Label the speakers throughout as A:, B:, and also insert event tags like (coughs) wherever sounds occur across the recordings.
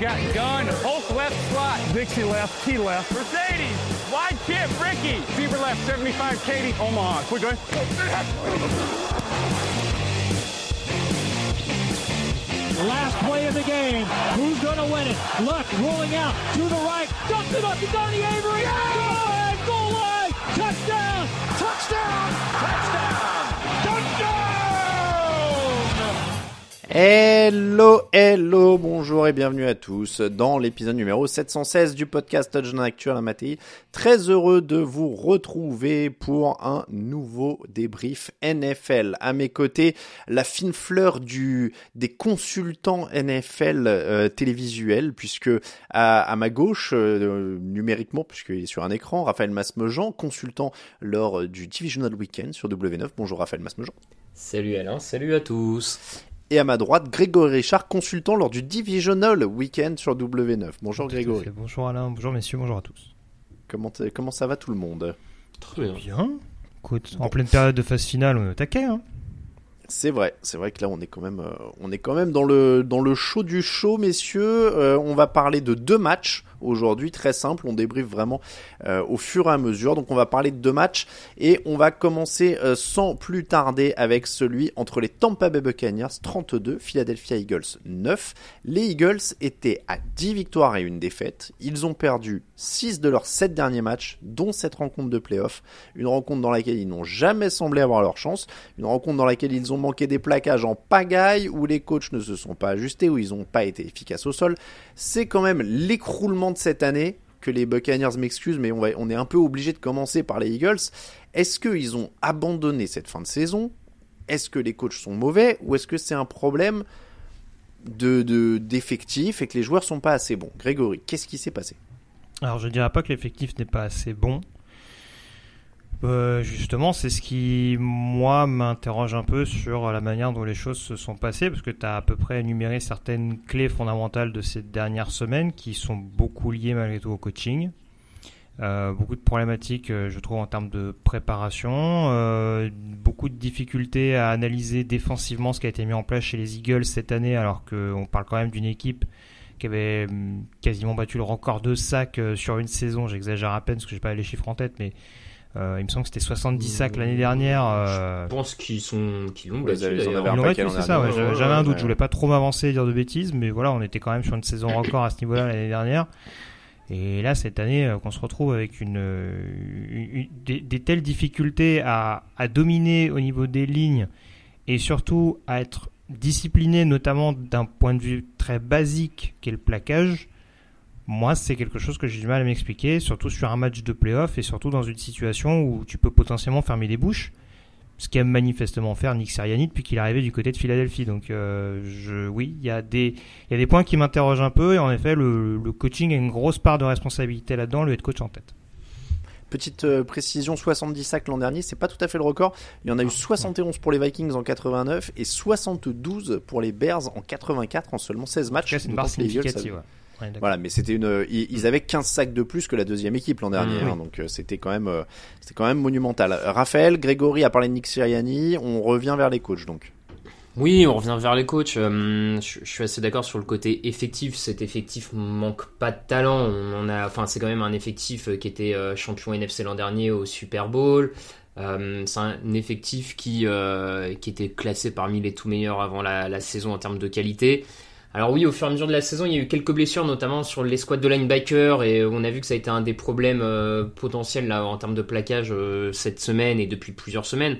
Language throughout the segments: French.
A: Got gun, Hulk left slot. Dixie left, T left. Mercedes, wide chip, Ricky. Fever left, 75, Katie, Omaha. Quick, going.
B: Last play of the game. Who's going to win it? Luck rolling out to the right. Dumps it up to Donnie Avery. Goal line, goal line. Touchdown. Touchdown. Touchdown. Touchdown.
C: Hello, hello, bonjour et bienvenue à tous dans l'épisode numéro 716 du podcast Touchdown Actuel à Matéi. Très heureux de vous retrouver pour un nouveau débrief NFL. À mes côtés, la fine fleur du des consultants NFL euh, télévisuels, puisque à, à ma gauche, euh, numériquement, puisqu'il est sur un écran, Raphaël Masmejean, consultant lors du Divisional Weekend sur W9. Bonjour Raphaël Masmejean.
D: Salut Alain, salut à tous.
C: Et à ma droite, Grégory Richard, consultant lors du Divisional Weekend sur W9. Bonjour Grégory.
E: Bonjour Alain, bonjour messieurs, bonjour à tous.
C: Comment, t'es- comment ça va tout le monde?
D: Très bien.
E: Bien. Écoute, en pleine période de phase finale, on est au taquet. Hein.
C: C'est vrai, c'est vrai que là on est quand même, euh, on est quand même dans le dans le show du show, messieurs. Euh, on va parler de deux matchs aujourd'hui, très simple. On débriefe vraiment euh, au fur et à mesure. Donc on va parler de deux matchs et on va commencer euh, sans plus tarder avec celui entre les Tampa Bay Buccaneers 32, Philadelphia Eagles 9. Les Eagles étaient à 10 victoires et une défaite. Ils ont perdu 6 de leurs 7 derniers matchs, dont cette rencontre de playoff. Une rencontre dans laquelle ils n'ont jamais semblé avoir leur chance. Une rencontre dans laquelle ils ont manqué des plaquages en pagaille, où les coachs ne se sont pas ajustés, où ils n'ont pas été efficaces au sol. C'est quand même l'écroulement cette année que les Buccaneers m'excusent, mais on, va, on est un peu obligé de commencer par les Eagles. Est-ce qu'ils ont abandonné cette fin de saison? Est-ce que les coachs sont mauvais? Ou est-ce que c'est un problème de de- d'effectifs et que les joueurs sont pas assez bons? Grégory, qu'est-ce qui s'est passé?
E: Alors je dirais pas que l'effectif n'est pas assez bon. Euh, justement, c'est ce qui, moi, m'interroge un peu sur la manière dont les choses se sont passées, parce que tu as à peu près énuméré certaines clés fondamentales de ces dernières semaines qui sont beaucoup liées malgré tout au coaching. Euh, beaucoup de problématiques, euh, je trouve, en termes de préparation, euh, beaucoup de difficultés à analyser défensivement ce qui a été mis en place chez les Eagles cette année, alors qu'on parle quand même d'une équipe qui avait hum, quasiment battu le record de sacs sur une saison. J'exagère à peine parce que j'ai pas les chiffres en tête, mais euh, il me semble que c'était 70 sacs l'année dernière. euh,
D: Je pense qu'ils sont qu'ils l'ont battu
E: c'est ça, ouais, j'avais un doute,
C: ouais.
E: je voulais pas trop m'avancer et dire de bêtises, mais voilà, on était quand même sur une saison record à ce niveau-là l'année dernière. Et là, cette année, euh, qu'on se retrouve avec une, euh, une- une- des, des telles difficultés à, à dominer au niveau des lignes et surtout à être discipliné, notamment d'un point de vue très basique qu'est le plaquage, moi, c'est quelque chose que j'ai du mal à m'expliquer, surtout sur un match de playoff et surtout dans une situation où tu peux potentiellement fermer les bouches ce qu'aime manifestement faire Nick Sirianni depuis qu'il est arrivé du côté de Philadelphie. Donc, euh, je, oui, il y, a des- il y a des points qui m'interrogent un peu, et en effet, le, le coaching a une grosse part de responsabilité là-dedans, le head coach en tête.
C: Petite euh, précision, 70 sacs l'an dernier, c'est pas tout à fait le record. Il y en a eu 71 pour les Vikings en 89 et 72 pour les Bears en 84 en seulement 16
E: En
C: matchs.
E: c'est une barre
C: Eagles
E: significative. ouais. Ouais.
C: Voilà, mais c'était une, ils, ils avaient 15 sacs de plus que la deuxième équipe l'an dernier,
D: Mmh,
C: hein, donc euh, c'était quand même, euh, c'était quand même monumental. Euh, Raphaël, Grégory a parlé de Nick Sirianni, on revient vers les coachs donc.
D: Oui, on revient vers les coachs. Euh, je, suis assez d'accord sur le côté effectif. Cet effectif manque pas de talent. On a, enfin, c'est quand même un effectif euh, qui était euh, champion NFC l'an dernier au Super Bowl. Euh, c'est un effectif qui, euh, qui était classé parmi les tout meilleurs avant la, la saison en termes de qualité. Alors oui, au fur et à mesure de la saison, il y a eu quelques blessures, notamment sur les squads de linebacker, et on a vu que ça a été un des problèmes euh, potentiels là, en termes de plaquage euh, cette semaine et depuis plusieurs semaines.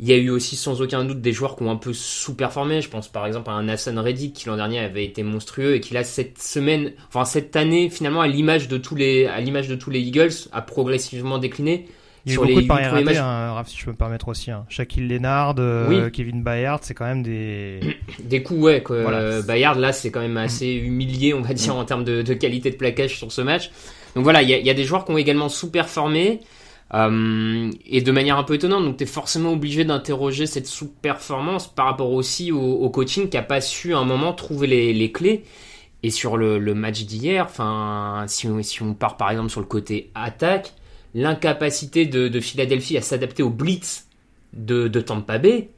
D: Il y a eu aussi sans aucun doute des joueurs qui ont un peu sous-performé. Je pense par exemple à un Hassan Reddick qui l'an dernier avait été monstrueux et qui là cette semaine, enfin cette année finalement à l'image de tous les Eagles, a progressivement décliné.
E: Il y a eu beaucoup de paris ratés,
D: matchs.
E: hein, Raph, si je peux me permettre aussi. Hein. Shaquille Leonard, euh,
D: Oui.
E: Kevin Bayard, c'est quand même des. (coughs)
D: Des coups, ouais. Que,
E: Voilà.
D: euh, Bayard, là, c'est quand même assez humilié, on va dire, en termes de, de qualité de plaquage sur ce match. Donc voilà, il y a, il y a des joueurs qui ont également sous-performé. euh, et de manière un peu étonnante, donc tu es forcément obligé d'interroger cette sous-performance par rapport aussi au, au coaching qui a pas su à un moment trouver les, les clés. Et sur le, le match d'hier, enfin, si on, si on part par exemple sur le côté attaque, l'incapacité de, de Philadelphie à s'adapter au blitz de, de Tampa Bay,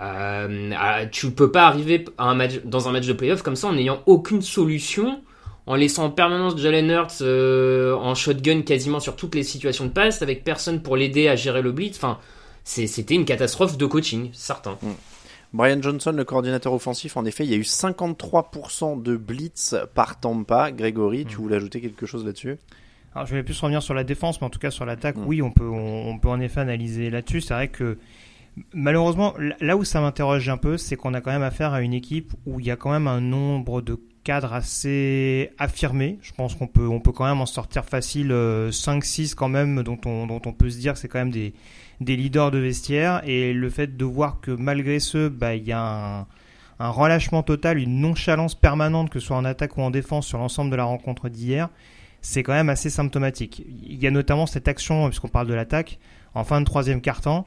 D: euh, tu peux pas arriver à un match, dans un match de playoff comme ça en n'ayant aucune solution, en laissant en permanence Jalen Hurts euh, en shotgun quasiment sur toutes les situations de passe, avec personne pour l'aider à gérer le blitz. Enfin, c'était une catastrophe de coaching, certain.
C: Brian Johnson, le coordinateur offensif, en effet, il y a eu 53% de blitz par Tampa. Grégory, tu voulais ajouter quelque chose là-dessus?
E: Alors, je vais plus revenir sur la défense, mais en tout cas sur l'attaque,
C: Mm.
E: oui, on peut, on, on peut en effet analyser là-dessus. C'est vrai que malheureusement, là- où ça m'interroge un peu, c'est qu'on a quand même affaire à une équipe où il y a quand même un nombre de cadres assez affirmé. Je pense qu'on peut, on peut quand même en sortir facile 5-6 quand même, dont on, dont on peut se dire que c'est quand même des, des leaders de vestiaire. Et le fait de voir que malgré ce, bah, il y a un, un relâchement total, une nonchalance permanente, que ce soit en attaque ou en défense, sur l'ensemble de la rencontre d'hier, c'est quand même assez symptomatique. Il y a notamment cette action, puisqu'on parle de l'attaque, en fin de troisième quart-temps.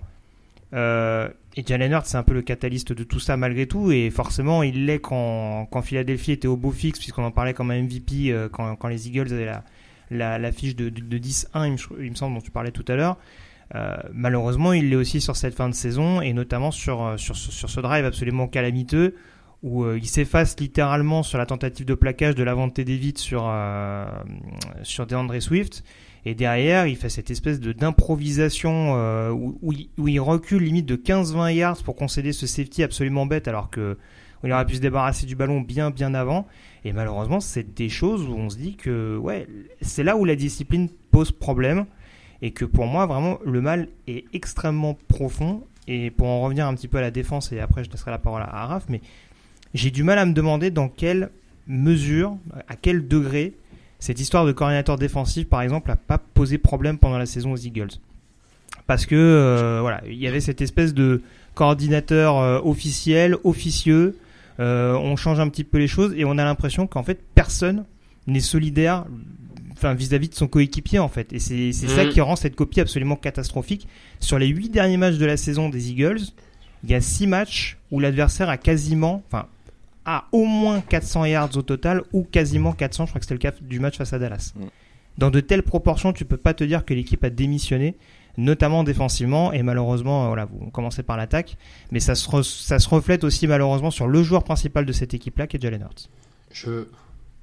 E: Euh, et Jalen Hurts, c'est un peu le catalyste de tout ça malgré tout, et forcément, il l'est quand, quand Philadelphie était au beau fixe, puisqu'on en parlait comme un MVP euh, quand, quand les Eagles avaient la, la, la fiche de, de, de 10-1, il, me- semble, dont tu parlais tout à l'heure. Euh, malheureusement, il l'est aussi sur cette fin de saison, et notamment sur, sur, sur ce drive absolument calamiteux, où euh, il s'efface littéralement sur la tentative de plaquage de l'avant David sur, euh, sur DeAndre Swift. Et derrière, il fait cette espèce de d'improvisation euh, où, où il recule limite de 15-20 yards pour concéder ce safety absolument bête alors que il aurait pu se débarrasser du ballon bien bien avant. Et malheureusement, c'est des choses où on se dit que ouais, c'est là où la discipline pose problème et que pour moi vraiment le mal est extrêmement profond. Et pour en revenir un petit peu à la défense et après je laisserai la parole à Araf, mais j'ai du mal à me demander dans quelle mesure, à quel degré cette histoire de coordinateur défensif, par exemple, n'a pas posé problème pendant la saison aux Eagles. Parce que euh, voilà, il y avait cette espèce de coordinateur euh, officiel, officieux. euh, on change un petit peu les choses et on a l'impression qu'en fait personne n'est solidaire, enfin vis-à-vis de son coéquipier en fait. Et c'est c'est ça qui rend cette copie absolument catastrophique. Sur les huit derniers matchs de la saison des Eagles, il y a six matchs où l'adversaire a quasiment, enfin, a au moins 400 yards au total ou quasiment 400. Je crois que c'était le cas du match face à Dallas.
C: Mm.
E: Dans de telles proportions, tu peux pas te dire que l'équipe a démissionné, notamment défensivement. Et malheureusement, euh, voilà, vous commencez par l'attaque, mais ça se, re- ça se reflète aussi malheureusement sur le joueur principal de cette équipe-là, qui est Jalen Hurts.
D: Je,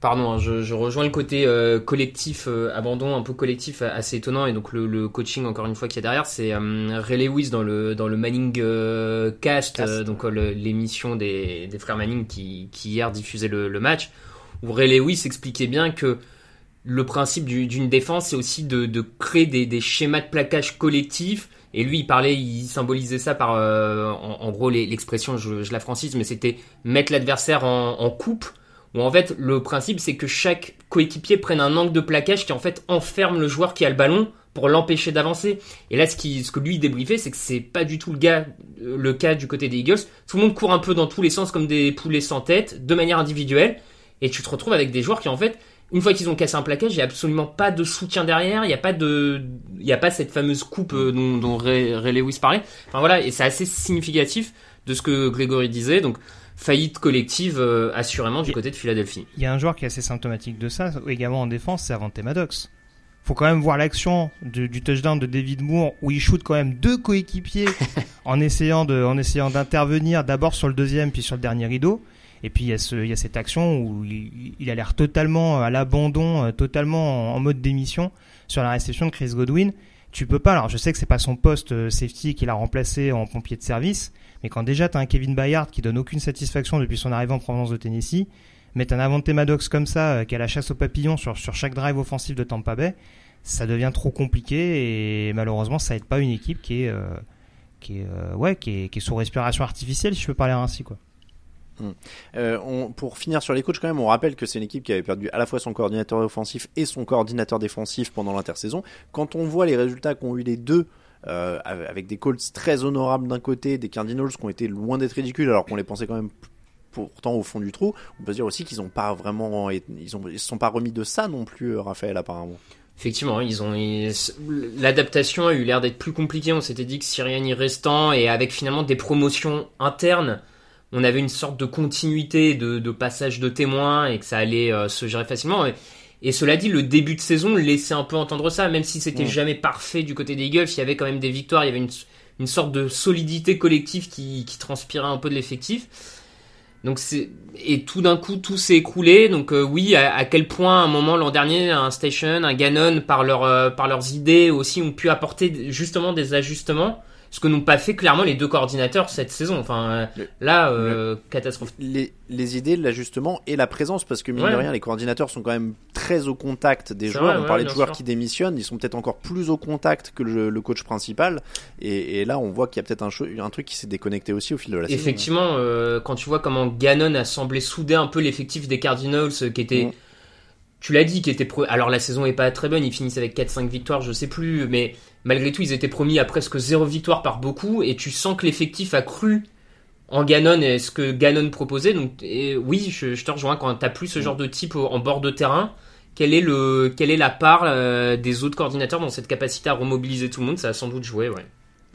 D: pardon, hein, je, je rejoins le côté euh, collectif, euh, abandon un peu collectif euh, assez étonnant et donc le, le coaching encore une fois qui est derrière, c'est euh, Ray Lewis dans le dans le Manning euh, Cast,
C: Cast.
D: euh, donc l'émission des, des frères Manning qui, qui hier diffusait le, le match, où Ray Lewis expliquait bien que le principe du- d'une défense, c'est aussi de, de créer des, des schémas de plaquage collectifs. Et lui, il parlait, il symbolisait ça par, euh, en, en gros, l'expression, je, je la francise, mais c'était mettre l'adversaire en, en coupe. Où en fait, le principe, c'est que chaque coéquipier prenne un angle de plaquage qui en fait enferme le joueur qui a le ballon pour l'empêcher d'avancer. Et là, ce, qui, ce que lui débriefait, c'est que c'est pas du tout le, gars, le cas du côté des Eagles. Tout le monde court un peu dans tous les sens comme des poulets sans tête, de manière individuelle. Et tu te retrouves avec des joueurs qui en fait, une fois qu'ils ont cassé un plaquage, il n'y a absolument pas de soutien derrière, il n'y a pas de, il y a pas cette fameuse coupe euh, dont, dont Ray, Ray Lewis parlait. Enfin voilà, et c'est assez significatif de ce que Grégory disait. Donc faillite collective euh, assurément du côté de Philadelphie.
E: Il y a un joueur qui est assez symptomatique de ça, également en défense, c'est Avante Maddox. Faut quand même voir l'action du, du, touchdown de David Moore où il shoot quand même deux coéquipiers (laughs) en essayant de, en essayant d'intervenir d'abord sur le deuxième puis sur le dernier rideau. Et puis il y a, ce, il y a cette action où il, il a l'air totalement à l'abandon, euh, totalement en, en, mode démission sur la réception de Chris Godwin. Tu peux pas. Alors je sais que c'est pas son poste euh, safety qu'il a remplacé en pompier de service, mais quand déjà tu as un Kevin Bayard qui donne aucune satisfaction depuis son arrivée en provenance de Tennessee, mettre un Avante Maddox comme ça, euh, qui a la chasse aux papillons sur, sur chaque drive offensif de Tampa Bay, ça devient trop compliqué et malheureusement ça aide pas une équipe qui est, euh, qui est, euh, ouais, qui est, qui est sous respiration artificielle, si je peux parler ainsi. Quoi.
C: Hum. Pour finir sur les coachs, quand même, on rappelle que c'est une équipe qui avait perdu à la fois son coordinateur offensif et son coordinateur défensif pendant l'intersaison. Quand on voit les résultats qu'ont eu les deux euh, avec des Colts très honorables d'un côté, des Cardinals qui ont été loin d'être ridicules alors qu'on les pensait quand même pourtant au fond du trou. On peut dire aussi qu'ils n'ont pas vraiment, ils ont, se sont pas remis de ça non plus, Raphaël apparemment.
D: Effectivement, ils ont l'adaptation a eu l'air d'être plus compliquée. On s'était dit que Siriani restant et avec finalement des promotions internes, on avait une sorte de continuité de, passage de témoins et que ça allait euh, se gérer facilement. Et, cela dit, le début de saison laissait un peu entendre ça, même si c'était mmh. jamais parfait du côté des Eagles. Il y avait quand même des victoires, il y avait une, une sorte de solidité collective qui, qui transpirait un peu de l'effectif. Donc c'est et tout d'un coup tout s'est écroulé. Donc euh, oui, à, à, quel point à un moment l'an dernier un Station, un Ganon par leur euh, par leurs idées aussi ont pu apporter justement des ajustements ce que n'ont pas fait clairement les deux coordinateurs cette saison. Enfin, le, là, euh,
C: le,
D: catastrophe.
C: Les, les idées, l'ajustement et la présence, parce que mine
D: Ouais.
C: de rien, les coordinateurs sont quand même très au contact des joueurs.
D: vrai,
C: on
D: ouais,
C: parlait de joueurs
D: sûr.
C: qui démissionnent, ils sont peut-être encore plus au contact que le, le coach principal. Et, et là, on voit qu'il y a peut-être un, truc qui s'est déconnecté aussi au fil de la saison.
D: Effectivement, euh, quand tu vois comment Gannon a semblé souder un peu l'effectif des Cardinals, euh, qui était,
C: Mm.
D: Tu l'as dit, qui était pro... alors la saison est pas très bonne, ils finissent avec 4-5 victoires, je sais plus, mais malgré tout, ils étaient promis à presque zéro victoire par beaucoup, et tu sens que l'effectif a cru en Gannon et ce que Gannon proposait. Donc, et oui, je, je te rejoins quand t'as plus ce genre de type en bord de terrain. Quelle est, le, quelle est la part euh, des autres coordinateurs dans cette capacité à remobiliser tout le monde? Ça a sans doute joué, ouais.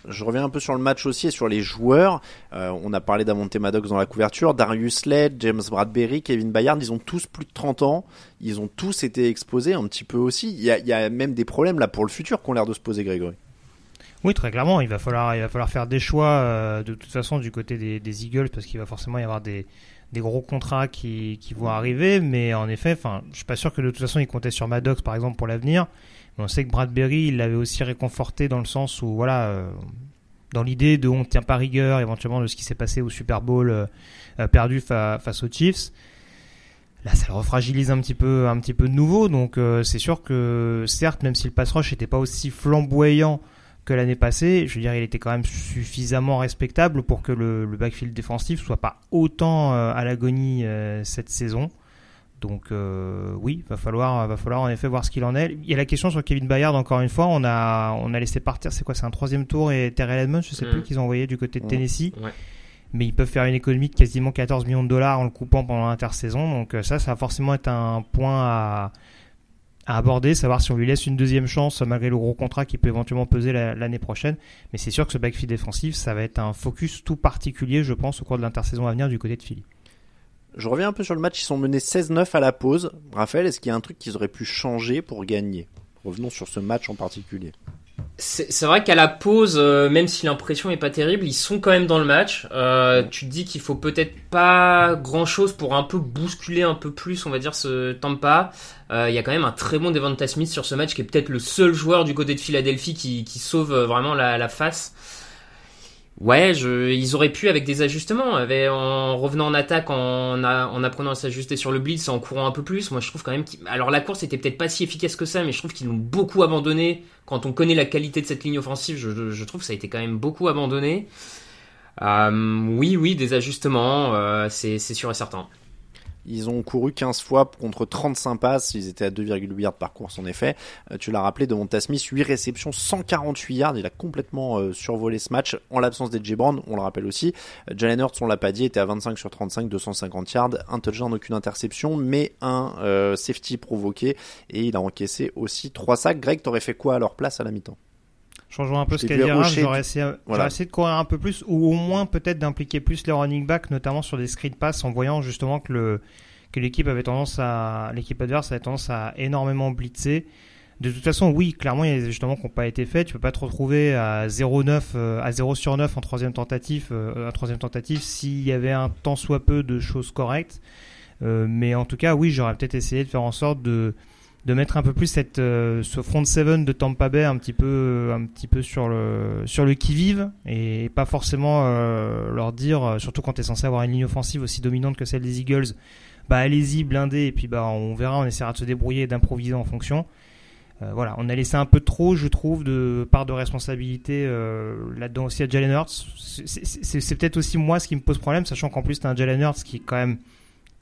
C: Je reviens un peu sur le match aussi et sur les joueurs. Euh, on a parlé d'Amonte Maddox dans la couverture. Darius Slade, James Bradbury, Kevin Bayard, ils ont tous plus de 30 ans. Ils ont tous été exposés un petit peu aussi. Il y a, a même des problèmes là pour le futur qui ont l'air de se poser, Grégory.
E: Oui, très clairement, il va falloir, faire des choix euh, de toute façon du côté des, Eagles parce qu'il va forcément y avoir des, gros contrats qui, qui vont arriver. Mais en effet, enfin, je suis pas sûr que de toute façon ils comptaient sur Maddox par exemple pour l'avenir. On sait que Bradbury, il l'avait aussi réconforté dans le sens où voilà, euh, dans l'idée de on ne tient pas rigueur éventuellement de ce qui s'est passé au Super Bowl euh, euh, perdu fa- face aux Chiefs. Là, ça le refragilise un petit peu, un petit peu de nouveau. Donc, c'est sûr que certes, même si le pass rush n'était pas aussi flamboyant que l'année passée, je veux dire, il était quand même suffisamment respectable pour que le, le backfield défensif soit pas autant à l'agonie cette saison. Donc euh, oui, va falloir, va falloir en effet voir ce qu'il en est. Il y a la question sur Kevin Bayard encore une fois. On a, on a laissé partir. C'est quoi C'est un troisième tour et Terrell Edmonds, je sais
D: Mm.
E: plus qu'ils ont envoyé du côté de
C: Mm.
E: Tennessee.
D: Ouais.
E: Mais ils peuvent faire une économie de quasiment 14 millions de dollars en le coupant pendant l'intersaison. Donc euh, ça, ça va forcément être un point à, à aborder, savoir si on lui laisse une deuxième chance malgré le gros contrat qui peut éventuellement peser la- l'année prochaine. Mais c'est sûr que ce backfield défensif, ça va être un focus tout particulier, je pense, au cours de l'intersaison à venir du côté de Philly.
C: Je reviens un peu sur le match. Ils sont menés 16-9 à la pause. Raphaël, est-ce qu'il y a un truc qu'ils auraient pu changer pour gagner? Revenons sur ce match en particulier.
D: C'est vrai qu'à la pause, euh, même si l'impression est pas terrible, ils sont quand même dans le match. Euh, tu te dis qu'il faut peut-être pas grand-chose pour un peu bousculer un peu plus, on va dire, ce Tampa. Euh, Il y a quand même un très bon Devonta Smith sur ce match, qui est peut-être le seul joueur du côté de Philadelphie qui, qui sauve vraiment la, la face. Ouais, je, ils auraient pu avec des ajustements, en revenant en attaque, en, apprenant à s'ajuster sur le blitz, en courant un peu plus. Moi, je trouve quand même qu'ils, alors la course était peut-être pas si efficace que ça, mais je trouve qu'ils l'ont beaucoup abandonné. Quand on connaît la qualité de cette ligne offensive, je, trouve que ça a été quand même beaucoup abandonné. Euh, oui, oui, des ajustements, euh, c'est sûr et certain.
C: Ils ont couru 15 fois contre 35 passes. Ils étaient à 2,8 yards par course en effet. Euh, tu l'as rappelé, Devonta Smith, 8 réceptions, 148 yards. Il a complètement euh, survolé ce match en l'absence d'Edge Brown, on le rappelle aussi. Euh, Jalen Hurts, on l'a pas dit, était à 25 sur 35, 250 yards. Un touchdown, aucune interception, mais un euh, safety provoqué. Et il a encaissé aussi 3 sacs. Greg, t'aurais fait quoi à leur place à la mi-temps?
E: Rejoins un peu ce Raph,
C: hocher,
E: J'aurais essayé,
C: Voilà.
E: essayé de courir un peu plus, ou au moins peut-être d'impliquer plus les running backs, notamment sur des screen pass, en voyant justement que le que l'équipe avait tendance à l'équipe adverse avait tendance à énormément blitzer. De toute façon, oui, clairement, il y a des ajustements qui n'ont pas été faits. Tu peux pas te retrouver à 0,9 euh, à 0 sur 9 en troisième tentative, euh, en troisième tentative, s'il y avait un tant soit peu de choses correctes. Euh, mais en tout cas, oui, j'aurais peut-être essayé de faire en sorte de de mettre un peu plus cette euh, ce front seven de Tampa Bay un petit peu un petit peu sur le sur le qui vive et pas forcément euh, leur dire euh, surtout quand tu es censé avoir une ligne offensive aussi dominante que celle des Eagles bah allez-y blindez et puis bah on verra on essaiera de se débrouiller et d'improviser en fonction. Euh, voilà on a laissé un peu trop je trouve de part de responsabilité euh, là-dedans aussi à Jalen Hurts. C'est- peut-être aussi moi ce qui me pose problème sachant qu'en plus t'as un Jalen Hurts qui est quand même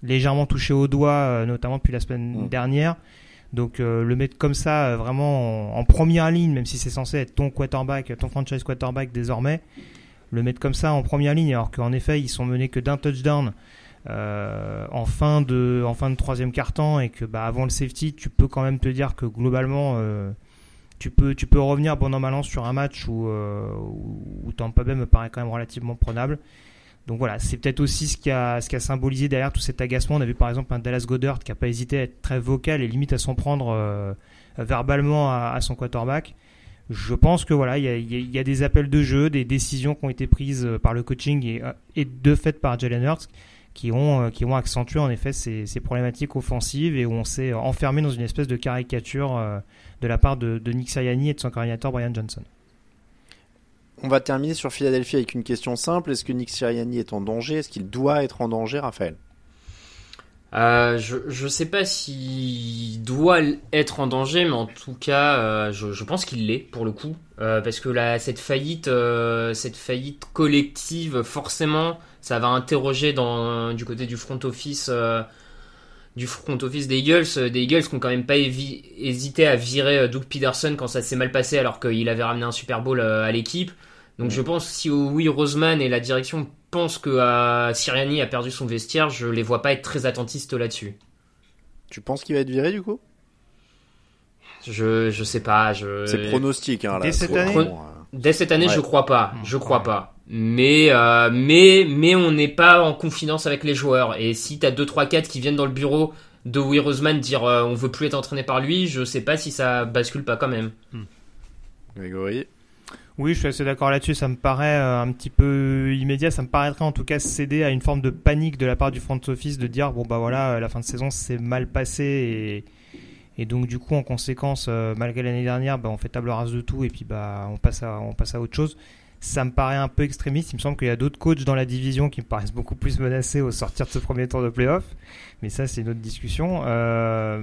E: légèrement touché au doigt euh, notamment depuis la semaine
C: Mm.
E: dernière donc euh, le mettre comme ça, euh, vraiment en, en première ligne, même si c'est censé être ton quarterback, ton franchise quarterback désormais, le mettre comme ça en première ligne, alors qu'en effet ils sont menés que d'un touchdown euh, en fin de en fin de troisième quart-temps et que bah, avant le safety, tu peux quand même te dire que globalement tu peux tu peux revenir bon an mal an sur un match où euh, où, Bay me paraît quand même relativement prenable. Donc voilà, c'est peut-être aussi ce qui a ce qui a symbolisé derrière tout cet agacement. On a vu par exemple un Dallas Goddard qui a pas hésité à être très vocal et limite à s'en prendre euh, verbalement à, à son quarterback. Je pense que voilà, il y a, y a- des appels de jeu, des décisions qui ont été prises euh, par le coaching et, euh, et de fait par Jalen Hurts qui ont euh, qui ont accentué en effet ces, ces problématiques offensives et où on s'est enfermé dans une espèce de caricature de la part de, de Nick Sirianni et de son coordinateur Brian Johnson.
C: On va terminer sur Philadelphie avec une question simple. Est-ce que Nick Sirianni est en danger? Est-ce qu'il doit être en danger, Raphaël?
D: Euh, je je sais pas s'il doit être en danger, mais en tout cas, euh, je, pense qu'il l'est pour le coup, Euh, parce que cette faillite, cette faillite collective, forcément, ça va interroger du côté du front office, du front office des Eagles, euh, des Eagles qui ont quand même pas hésité à virer euh, Doug Peterson quand ça s'est mal passé, alors qu'il avait ramené un Super Bowl euh, à l'équipe. Donc je pense si oui Roseman et la direction pensent que euh, Sirianni a perdu son vestiaire, je les vois pas être très attentistes là-dessus.
C: Tu penses qu'il va être viré du coup?
D: Je je sais pas, je
C: C'est pronostic. Hein, là.
E: Dès cette année
C: euh,
D: dès cette année
C: Ouais.
D: je crois pas, je crois
E: ouais.
D: pas. Mais euh, mais mais on n'est pas en confidence avec les joueurs et si t'as 2 3 4 qui viennent dans le bureau de Will Roseman dire euh, on veut plus être entraîné par lui, je sais pas si ça bascule pas quand même.
C: Grégory?
E: Oui, je suis assez d'accord là-dessus. Ça me paraît euh, un petit peu immédiat. Ça me paraîtrait en tout cas céder à une forme de panique de la part du front office de dire bon bah voilà, la fin de saison s'est mal passée et, et donc du coup en conséquence, euh, malgré l'année dernière, bah, on fait table rase de tout et puis bah on passe à on passe à autre chose. Ça me paraît un peu extrémiste. Il me semble qu'il y a d'autres coachs dans la division qui me paraissent beaucoup plus menacés au sortir de ce premier tour de playoff. Mais ça, c'est une autre discussion. Euh,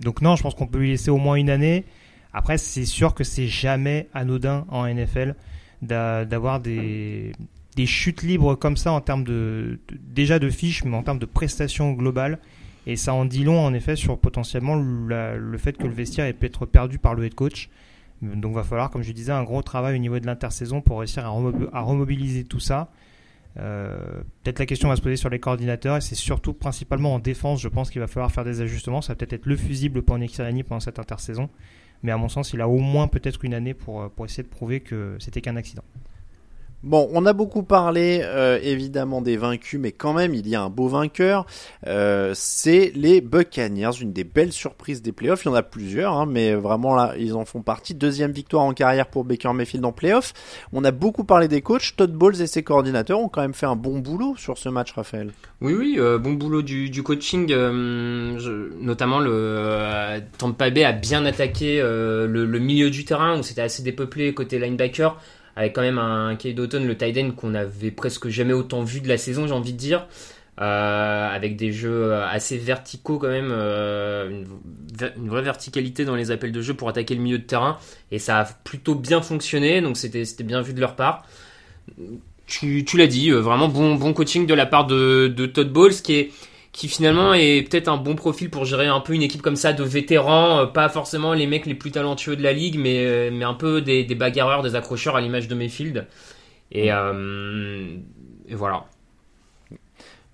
E: donc non, je pense qu'on peut lui laisser au moins une année. Après, c'est sûr que c'est jamais anodin en NFL d'a- d'avoir des, des chutes libres comme ça en termes de, déjà de fiches, mais en termes de prestations globales. Et ça en dit long en effet sur potentiellement le fait que le vestiaire ait pu être perdu par le head coach. Donc va falloir, comme je disais, un gros travail au niveau de l'intersaison pour réussir à, remob- à remobiliser tout ça. Euh, Peut-être la question va se poser sur les coordinateurs et c'est surtout principalement en défense, je pense qu'il va falloir faire des ajustements. Ça va peut-être être le fusible pour Nick Sirianni pendant cette intersaison. Mais à mon sens, il a au moins peut-être une année pour, pour essayer de prouver que c'était qu'un accident.
C: Bon, on a beaucoup parlé euh, évidemment des vaincus, mais quand même il y a un beau vainqueur. Euh, c'est les Buccaneers, une des belles surprises des playoffs. Il y en a plusieurs, hein, mais vraiment là, ils en font partie. Deuxième victoire en carrière pour Baker Mayfield en playoffs. On a beaucoup parlé des coachs. Todd Bowles et ses coordinateurs ont quand même fait un bon boulot sur ce match, Raphaël.
D: Oui, oui, euh, bon boulot du, coaching. notamment, le Tampa Bay a bien attaqué le, le milieu du terrain où c'était assez dépeuplé côté linebacker, avec quand même un Kay Doughton, le tight end qu'on avait presque jamais autant vu de la saison, j'ai envie de dire. Euh, avec des jeux assez verticaux quand même, euh, une, vraie verticalité dans les appels de jeu pour attaquer le milieu de terrain et ça a plutôt bien fonctionné donc c'était bien vu de leur part. Tu, tu l'as dit, euh, vraiment bon bon coaching de la part de, de Todd Bowles qui est qui finalement est peut-être un bon profil pour gérer un peu une équipe comme ça de vétérans, euh, pas forcément les mecs les plus talentueux de la ligue, mais, euh, mais un peu des, des bagarreurs, des accrocheurs à l'image de Mayfield. Et, euh, et voilà.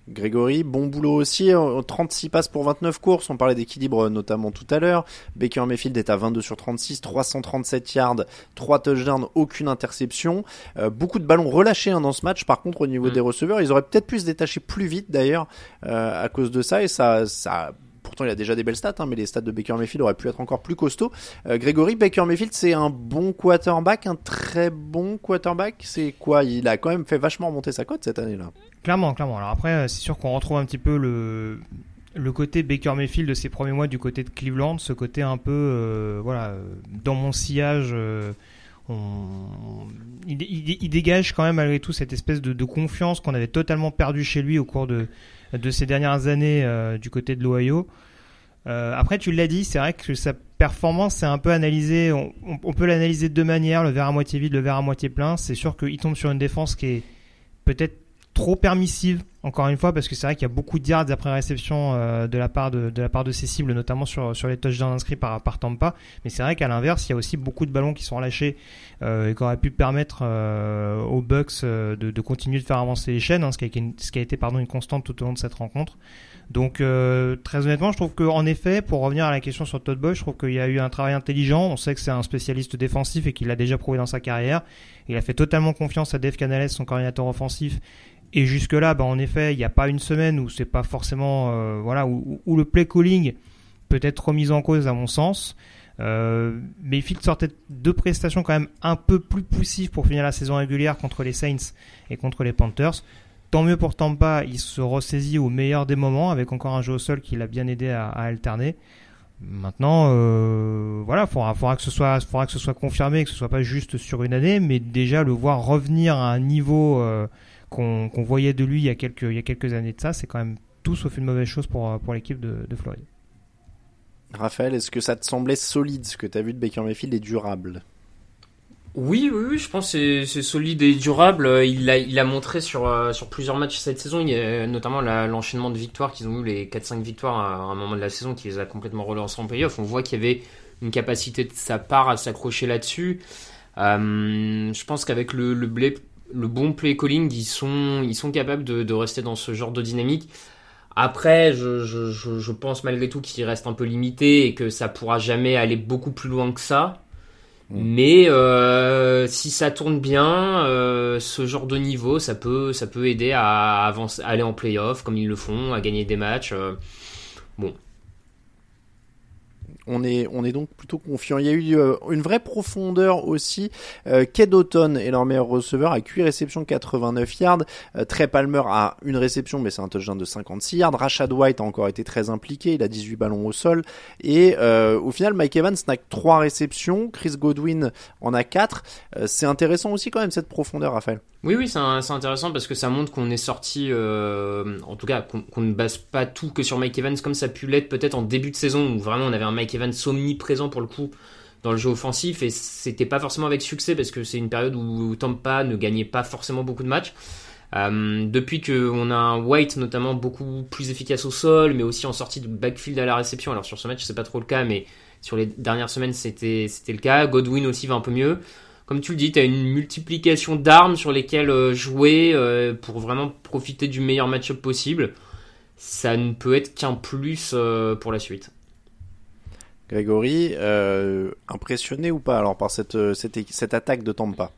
C: Grégory, bon boulot aussi, 36 passes pour 29 courses, on parlait d'équilibre notamment tout à l'heure. Baker Mayfield est à 22 sur 36, 337 yards, 3 touchdowns, aucune interception. Euh, beaucoup de ballons relâchés hein, dans ce match, par contre au niveau mm. des receveurs, ils auraient peut-être pu se détacher plus vite d'ailleurs euh, à cause de ça, et ça, ça pourtant il a déjà des belles stats, hein, mais les stats de Baker Mayfield auraient pu être encore plus costauds. Euh, Grégory, Baker Mayfield, c'est un bon quarterback, un très bon quarterback. C'est quoi? Il a quand même fait vachement remonter sa cote cette année-là.
E: Clairement, clairement. Alors après, euh, c'est sûr qu'on retrouve un petit peu le côté Baker Mayfield de ses premiers mois du côté de Cleveland, ce côté un peu, euh, voilà, dans mon sillage. Il, dégage quand même malgré tout cette espèce de, confiance qu'on avait totalement perdu chez lui au cours de, ces dernières années du côté de l'Ohio. Euh, après, tu l'as dit, c'est vrai que sa performance, c'est un peu analysé. On, peut l'analyser de deux manières, le verre à moitié vide, le verre à moitié plein. C'est sûr qu'il tombe sur une défense qui est peut-être trop permissive, encore une fois, parce que c'est vrai qu'il y a beaucoup de yards après réception euh, de, la part de, de, la part de ses cibles, notamment sur, sur les touchdowns inscrits par, par Tampa. Mais c'est vrai qu'à l'inverse, il y a aussi beaucoup de ballons qui sont relâchés euh, et qui auraient pu permettre euh, aux Bucks de, de, continuer de faire avancer les chaînes, hein, ce, qui a, ce qui a été pardon, une constante tout au long de cette rencontre. Donc euh, très honnêtement, je trouve qu'en effet, pour revenir à la question sur Todd Boy, je trouve qu'il y a eu un travail intelligent. On sait que c'est un spécialiste défensif et qu'il l'a déjà prouvé dans sa carrière. Il a fait totalement confiance à Dave Canales, son coordinateur offensif. Et jusque là, bah, en effet, il n'y a pas une semaine où c'est pas forcément euh, voilà où, le play calling peut être remis en cause à mon sens. Euh, mais il sortait deux prestations quand même un peu plus poussives pour finir la saison régulière contre les Saints et contre les Panthers. Tant mieux pour Tampa, il se ressaisit au meilleur des moments avec encore un jeu au sol qui l'a bien aidé à, alterner. Maintenant, euh, voilà, faudra, faudra que ce soit, faudra que ce soit confirmé, que ce soit pas juste sur une année, mais déjà le voir revenir à un niveau euh, qu'on voyait de lui il y a quelques, il y a quelques années de ça, c'est quand même tout sauf une mauvaise chose pour, pour l'équipe de, de Floride.
C: Raphaël, est-ce que ça te semblait solide ce que tu as vu de Baker Mayfield et durable?
D: Oui, oui, oui, je pense que c'est solide et durable. Il l'a il a montré sur, euh, sur plusieurs matchs cette saison, il y a notamment l'enchaînement de victoires qu'ils ont eu, les 4-5 victoires à un moment de la saison qui les a complètement relancés en playoff. On voit qu'il y avait une capacité de sa part à s'accrocher là-dessus. Euh, je pense qu'avec le, le, le, bon play calling, ils sont, ils sont capables de, de rester dans ce genre de dynamique. Après, je, je, je pense malgré tout qu'il reste un peu limité et que ça pourra jamais aller beaucoup plus loin que ça. Mm. Mais euh, si ça tourne bien, euh, ce genre de niveau, ça peut, ça peut aider à, avancer, aller en playoff comme ils le font, à gagner des matchs. Euh. bon,
C: on est, on est donc plutôt confiant. Il y a eu euh, une vraie profondeur aussi. Euh, Ked est leur meilleur receveur avec 8 réceptions, 89 yards. Euh, Trey Palmer a une réception, mais c'est un touchdown de 56 yards. Rashad White a encore été très impliqué. Il a 18 ballons au sol. Et euh, au final, Mike Evans n'a que 3 réceptions. Chris Godwin en a 4. c'est intéressant aussi quand même cette profondeur, Raphaël.
D: Oui, oui, c'est intéressant parce que ça montre qu'on est sorti, en tout cas, qu'on ne base pas tout que sur Mike Evans comme ça a pu l'être peut-être en début de saison où vraiment on avait un Mike Evans omniprésent pour le coup dans le jeu offensif et c'était pas forcément avec succès parce que c'est une période où Tampa ne gagnait pas forcément beaucoup de matchs. Euh, depuis qu'on a un White notamment beaucoup plus efficace au sol, mais aussi en sortie de backfield à la réception. Alors sur ce match c'est pas trop le cas, mais sur les dernières semaines c'était le cas. Godwin aussi va un peu mieux. Comme tu le dis, tu as une multiplication d'armes sur lesquelles euh, jouer euh, pour vraiment profiter du meilleur match-up possible. Ça ne peut être qu'un plus pour la suite.
C: Grégory, euh, impressionné ou pas alors par cette, euh, cette, cette attaque de Tampa?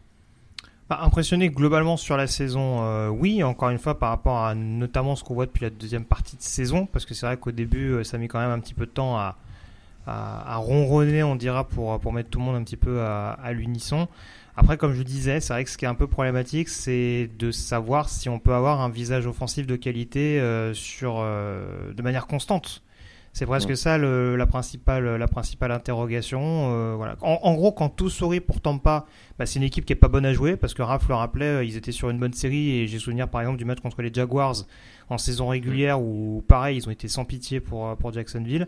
E: Bah, Impressionné globalement sur la saison, euh, oui, encore une fois par rapport à notamment ce qu'on voit depuis la deuxième partie de saison, parce que c'est vrai qu'au début ça a mis quand même un petit peu de temps à, ronronner, on dira, pour, pour mettre tout le monde un petit peu à, à l'unisson. Après, comme je disais, c'est vrai que ce qui est un peu problématique, c'est de savoir si on peut avoir un visage offensif de qualité sur, de manière constante. C'est presque ça le, la, principale, la principale interrogation. Euh, voilà. En, gros, quand tout sourit pour Tampa, bah, c'est une équipe qui est pas bonne à jouer parce que Raph le rappelait, euh, ils étaient sur une bonne série et j'ai souvenir par exemple du match contre les Jaguars en saison régulière où pareil, ils ont été sans pitié pour, euh, pour Jacksonville.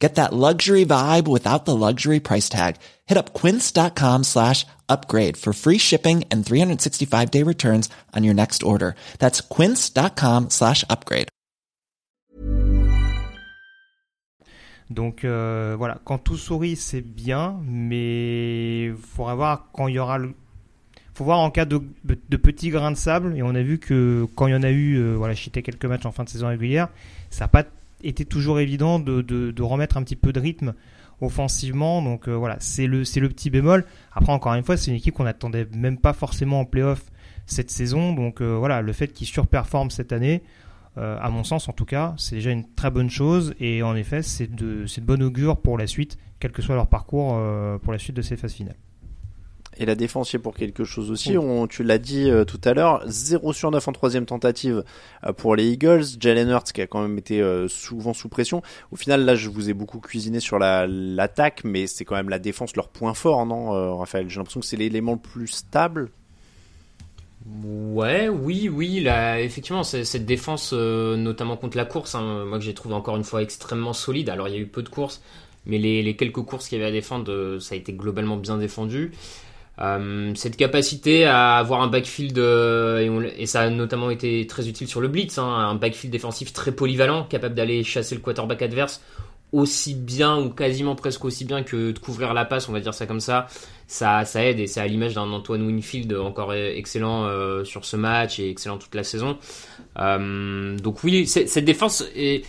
F: Get that luxury vibe without the luxury price tag. Hit up quince.com slash upgrade for free shipping and 365 day returns on your next order. That's quince.com slash upgrade.
E: Donc euh, voilà, quand tout sourit, c'est bien, mais faudra voir quand il y aura le. faut voir en cas de, de petits grains de sable, et on a vu que quand il y en a eu, euh, voilà, j'étais quelques matchs en fin de saison régulière, ça n'a pas été toujours évident de, de, de, remettre un petit peu de rythme offensivement. Donc euh, voilà, c'est le, c'est le petit bémol. Après, encore une fois, c'est une équipe qu'on n'attendait même pas forcément en playoff cette saison. Donc euh, voilà, le fait qu'ils surperforment cette année, euh, à mon sens en tout cas, c'est déjà une très bonne chose. Et en effet, c'est de, c'est de bon augure pour la suite, quel que soit leur parcours pour la suite de ces phases finales.
C: Et la défense y est pour quelque chose aussi. On, tu l'as dit euh, tout à l'heure, 0 sur 9 en troisième tentative euh, pour les Eagles. Jalen Hurts qui a quand même été euh, souvent sous pression. Au final, là, je vous ai beaucoup cuisiné sur la, l'attaque, mais c'est quand même la défense leur point fort, non, Raphaël? J'ai l'impression que c'est l'élément le plus stable.
D: Ouais, oui, oui, là, effectivement, cette défense, notamment contre la course, hein, moi que j'ai trouvé encore une fois extrêmement solide. Alors, il y a eu peu de courses, mais les, les quelques courses qu'il y avait à défendre, ça a été globalement bien défendu. Euh, cette capacité à avoir un backfield, euh, et, ça a notamment été très utile sur le blitz, hein, un backfield défensif très polyvalent, capable d'aller chasser le quarterback adverse aussi bien ou quasiment presque aussi bien que de couvrir la passe, on va dire ça comme ça. Ça, aide et c'est à l'image d'un Antoine Winfield encore excellent euh, sur ce match et excellent toute la saison. donc oui, cette défense, est,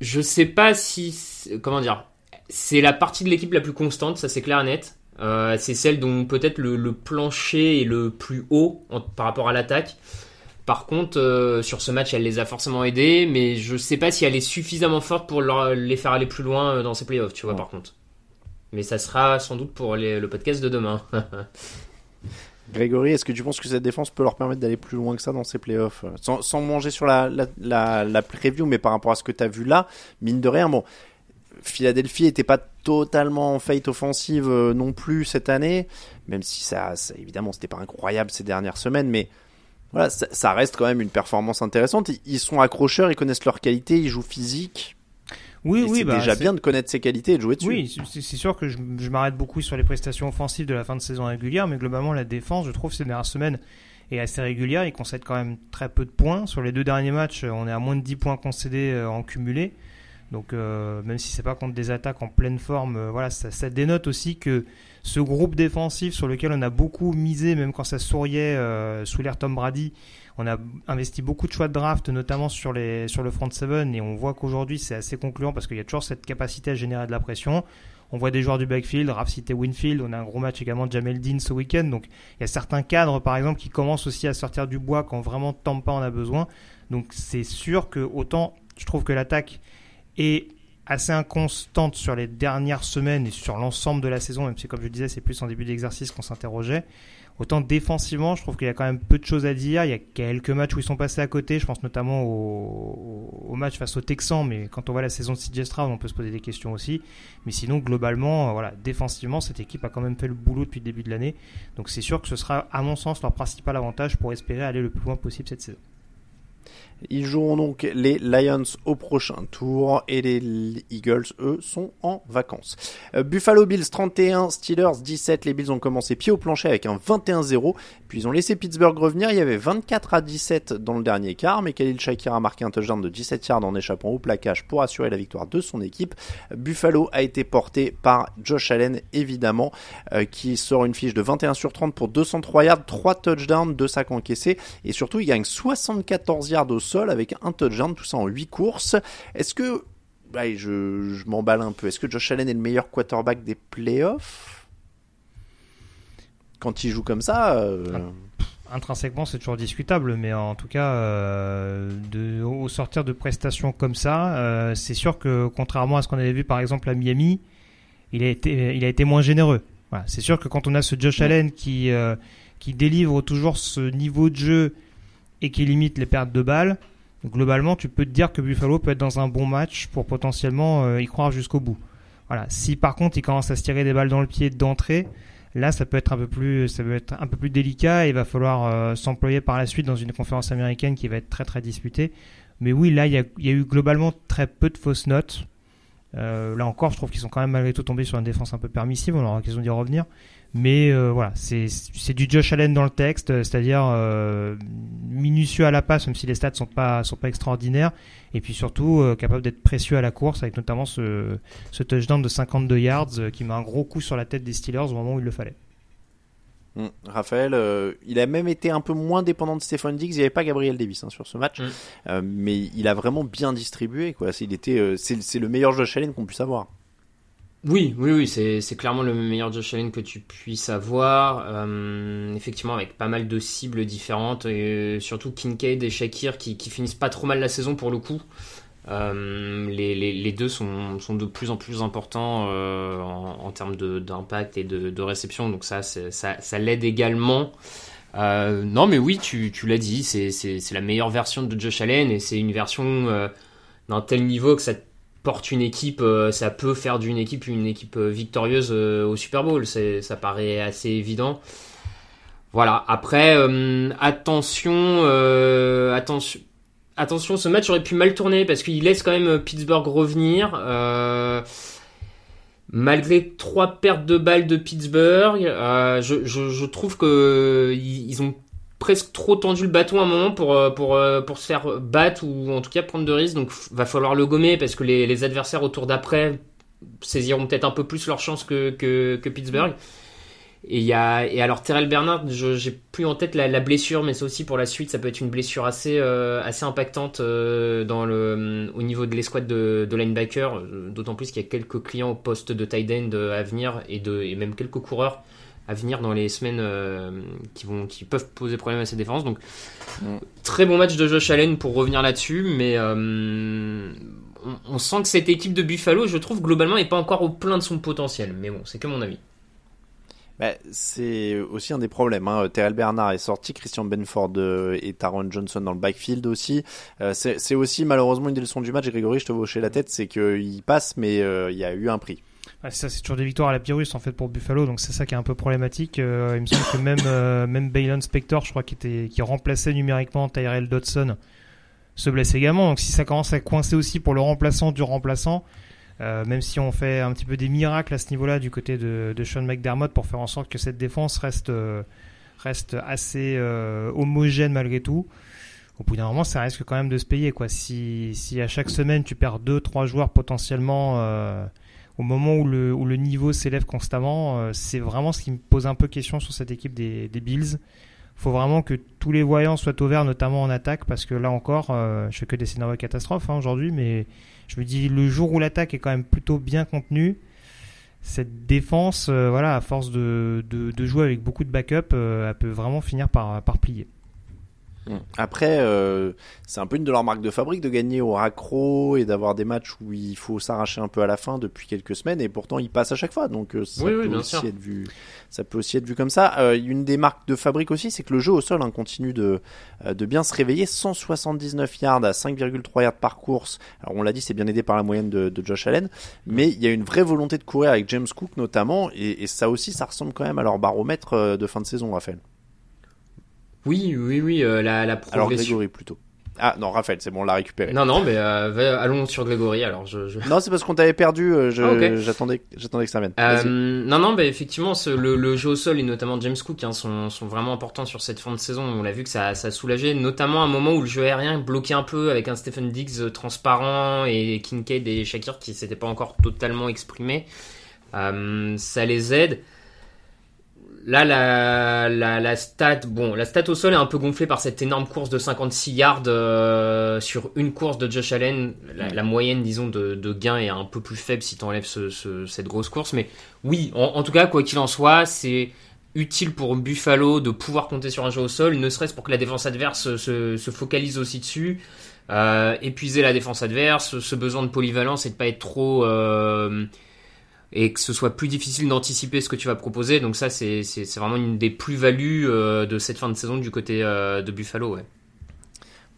D: je sais pas si, comment dire, c'est la partie de l'équipe la plus constante, ça c'est clair et net. Euh, c'est celle dont peut-être le, plancher est le plus haut par rapport à l'attaque. Par contre, euh, sur ce match, elle les a forcément aidés, mais je sais pas si elle est suffisamment forte pour les faire aller plus loin euh, dans ces playoffs, tu vois, par contre. Mais ça sera sans doute pour le podcast de demain. (laughs)
C: Grégory, est-ce que tu penses que cette défense peut leur permettre d'aller plus loin que ça dans ces playoffs sans, sans manger sur la, la, la, preview, mais par rapport à ce que tu as vu là, mine de rien, bon, Philadelphie n'était pas totalement en fate offensive euh, non plus cette année, même si ça, ça évidemment, c'était pas incroyable ces dernières semaines, mais voilà, ça, reste quand même une performance intéressante. Ils sont accrocheurs, ils connaissent leurs qualités, ils jouent physique.
E: Oui, oui,
C: c'est
E: bah,
C: déjà bien de connaître ses qualités et de jouer dessus.
E: Oui, c'est sûr que je, m'arrête beaucoup sur les prestations offensives de la fin de saison régulière, mais globalement, la défense, je trouve, ces dernières semaines est assez régulière. Ils concèdent quand même très peu de points. Sur les deux derniers matchs, on est à moins de 10 points concédés euh, en cumulé. Donc euh, même si c'est pas contre des attaques en pleine forme, euh, voilà, ça, dénote aussi que ce groupe défensif sur lequel on a beaucoup misé, même quand ça souriait euh, sous l'air Tom Brady, on a investi beaucoup de choix de draft, notamment sur, les, sur le front seven, et on voit qu'aujourd'hui c'est assez concluant parce qu'il y a toujours cette capacité à générer de la pression. On voit des joueurs du backfield, Raf cité Winfield, on a un gros match également de Jamel Dean ce week-end, donc il y a certains cadres par exemple qui commencent aussi à sortir du bois quand vraiment Tampa en a besoin. Donc c'est sûr que autant je trouve que l'attaque est assez inconstante sur les dernières semaines et sur l'ensemble de la saison, même si comme je disais c'est plus en début d'exercice qu'on s'interrogeait. Autant défensivement, je trouve qu'il y a quand même peu de choses à dire. Il y a quelques matchs où ils sont passés à côté. Je pense notamment au, match face aux Texans, mais quand on voit la saison de CJ on peut se poser des questions aussi. Mais sinon, globalement, voilà, défensivement, cette équipe a quand même fait le boulot depuis le début de l'année. Donc c'est sûr que ce sera, à mon sens, leur principal avantage pour espérer aller le plus loin possible cette saison.
C: Ils joueront donc les Lions au prochain tour et les Eagles, eux, sont en vacances. Euh, Buffalo Bills 31, Steelers 17. Les Bills ont commencé pied au plancher avec un 21-0. Puis ils ont laissé Pittsburgh revenir. Il y avait 24 à 17 dans le dernier quart, mais Khalil Shakir a marqué un touchdown de 17 yards en échappant au plaquage pour assurer la victoire de son équipe. Buffalo a été porté par Josh Allen, évidemment, euh, qui sort une fiche de 21 sur 30 pour 203 yards, 3 touchdowns, 2 sacs encaissés. Et surtout, il gagne 74 yards au sol avec un touchdown, tout ça en 8 courses. Est-ce que, je, m'emballe un peu, est-ce que Josh Allen est le meilleur quarterback des playoffs? Quand il joue comme ça euh,
E: Intrinsèquement, c'est toujours discutable, mais en tout cas, euh, de, au sortir de prestations comme ça, euh, c'est sûr que contrairement à ce qu'on avait vu par exemple à Miami, il a été, il a été moins généreux. Voilà, c'est sûr que quand on a ce Josh Allen qui, euh, qui délivre toujours ce niveau de jeu et qui limite les pertes de balles, globalement, tu peux te dire que Buffalo peut être dans un bon match pour potentiellement euh, y croire jusqu'au bout. Voilà. Si par contre il commence à se tirer des balles dans le pied d'entrée, là ça peut être un peu plus, ça peut être un peu plus délicat et il va falloir euh, s'employer par la suite dans une conférence américaine qui va être très très disputée. Mais oui, là il y a, eu globalement très peu de fausses notes. Euh, là encore, je trouve qu'ils sont quand même malgré tout tombés sur une défense un peu permissive. On aura l'occasion d'y revenir. Mais euh, voilà, c'est c'est du Josh Allen dans le texte, euh, c'est-à-dire euh, minutieux à la passe, même si les stats sont pas sont pas extraordinaires, et puis surtout euh, capable d'être précieux à la course, avec notamment ce, ce touchdown de 52 yards euh, qui met un gros coup sur la tête des Steelers au moment où il le fallait.
C: Mm. Raphaël, euh, il a même été un peu moins dépendant de Stephen Diggs. Il n'y avait pas Gabriel Davis hein, sur ce match. Euh, mais il a vraiment bien distribué. Quoi. C'est- Il était, euh, c'est c'est le meilleur Josh Allen qu'on puisse avoir.
D: Oui, oui, oui, c'est clairement le meilleur Josh Allen que tu puisses avoir. Euh, effectivement, avec pas mal de cibles différentes, surtout Kincaid et Shakir qui, finissent pas trop mal la saison pour le coup. Euh, les, deux sont, de plus en plus importants euh, en, termes d'impact et de, réception, donc ça, ça, l'aide également. Non, mais oui, tu, tu l'as dit, c'est la meilleure version de Josh Allen et c'est une version d'un tel niveau que ça porte une équipe, euh, ça peut faire d'une équipe une équipe euh, victorieuse euh, au Super Bowl. Ça paraît assez évident. Voilà. Après, attention, attention, attention, ce match aurait pu mal tourner parce qu'il laisse quand même Pittsburgh revenir. Malgré trois pertes de balles de Pittsburgh, je trouve que ils, ils ont presque trop tendu le bâton à un moment pour, euh, euh, pour se faire battre ou en tout cas prendre de risques. Donc va falloir le gommer parce que les, adversaires au tour d'après saisiront peut-être un peu plus leur chance que, Pittsburgh. Et, alors Terrell Bernard, j'ai plus en tête la, blessure, mais c'est aussi pour la suite, ça peut être une blessure assez, euh, assez impactante dans le, au niveau de l'escouade de, linebacker, d'autant plus qu'il y a quelques clients au poste de tight end à venir et, et même quelques coureurs à venir dans les semaines euh, qui, vont, qui peuvent poser problème à cette défense. Donc,
C: Mm.
D: très bon match de Josh Allen pour revenir là-dessus, mais euh, on, on sent que cette équipe de Buffalo, je trouve, globalement, n'est pas encore au plein de son potentiel. Mais bon, c'est que mon avis.
C: Bah, c'est aussi un des problèmes. Hein. Terrell Bernard est sorti, Christian Benford euh, et Taron Johnson dans le backfield aussi. Euh, c'est aussi malheureusement une des leçons du match. Grégory, je te vois hocher la tête, c'est qu'il passe, mais il y a eu un prix.
E: Ouais, ça, c'est toujours des victoires à la Pyrrhus en fait pour Buffalo, donc c'est ça qui est un peu problématique. Euh, il me semble que même euh, Baylon Spector, je crois, qui remplaçait numériquement Tyrell Dodson, se blesse également. Donc si ça commence à coincer aussi pour le remplaçant du remplaçant, euh, même si on fait un petit peu des miracles à ce niveau-là du côté de, Sean McDermott pour faire en sorte que cette défense reste assez homogène malgré tout. Au bout d'un moment, ça risque quand même de se payer quoi. Si si à chaque semaine tu perds deux trois joueurs potentiellement au moment où le, où le niveau s'élève constamment, euh, c'est vraiment ce qui me pose un peu question sur cette équipe des, des Bills. faut vraiment que tous les voyants soient au vert, notamment en attaque, parce que là encore, euh, je fais que des scénarios catastrophes hein, aujourd'hui, mais je me dis le jour où l'attaque est quand même plutôt bien contenue, cette défense, euh, voilà, à force de, de, de jouer avec beaucoup de backup, euh, elle peut vraiment finir par, par plier.
C: Après, euh, c'est un peu une de leurs marques de fabrique de gagner au raccro et d'avoir des matchs où il faut s'arracher un peu à la fin depuis quelques semaines et pourtant ils passent à chaque fois. Donc euh, ça,
D: Oui,
C: peut
D: oui, bien
C: aussi
D: sûr.
C: être vu, ça peut aussi être vu comme ça. Euh, une des marques de fabrique aussi, c'est que le jeu au sol hein, continue de, de bien se réveiller. 179 yards à 5,3 yards par course. Alors on l'a dit, c'est bien aidé par la moyenne de, de Josh Allen, mais il y a une vraie volonté de courir avec James Cook notamment et, et ça aussi, ça ressemble quand même à leur baromètre de fin de saison, Raphaël.
D: Oui, oui, oui, euh, la, la
C: Alors
D: progression.
C: Grégory plutôt. Ah non, Raphaël, c'est bon, on l'a récupéré.
D: Non, non, mais euh, allons sur Grégory. Alors, je, je...
C: Non, c'est parce qu'on t'avait perdu. euh,
D: Ah.
C: J'attendais, que ça vienne.
D: Euh, non, non, bah, effectivement, ce- le, le jeu au sol et notamment James Cook hein, sont, sont vraiment importants sur cette fin de saison. On l'a vu que ça, ça a soulagé, notamment à un moment où le jeu aérien bloquait un peu avec un Stephen Diggs transparent et Kincaid et Shakir qui s'étaient pas encore totalement exprimés. Euh, ça les aide. Là, la, la, la stat, bon, la stat au sol est un peu gonflée par cette énorme course de 56 yards euh, sur une course de Josh Allen. La, moyenne, disons, de, de gain est un peu plus faible si tu enlèves ce, ce- cette grosse course. Mais oui, en, tout cas, quoi qu'il en soit, c'est utile pour Buffalo de pouvoir compter sur un jeu au sol, ne serait-ce pour que la défense adverse se, se focalise aussi dessus. Euh, épuiser la défense adverse, ce besoin de polyvalence et de pas être trop... euh, et que ce soit plus difficile d'anticiper ce que tu vas proposer. Donc ça, c'est vraiment une des plus-values euh, de cette fin de saison du côté euh, de Buffalo.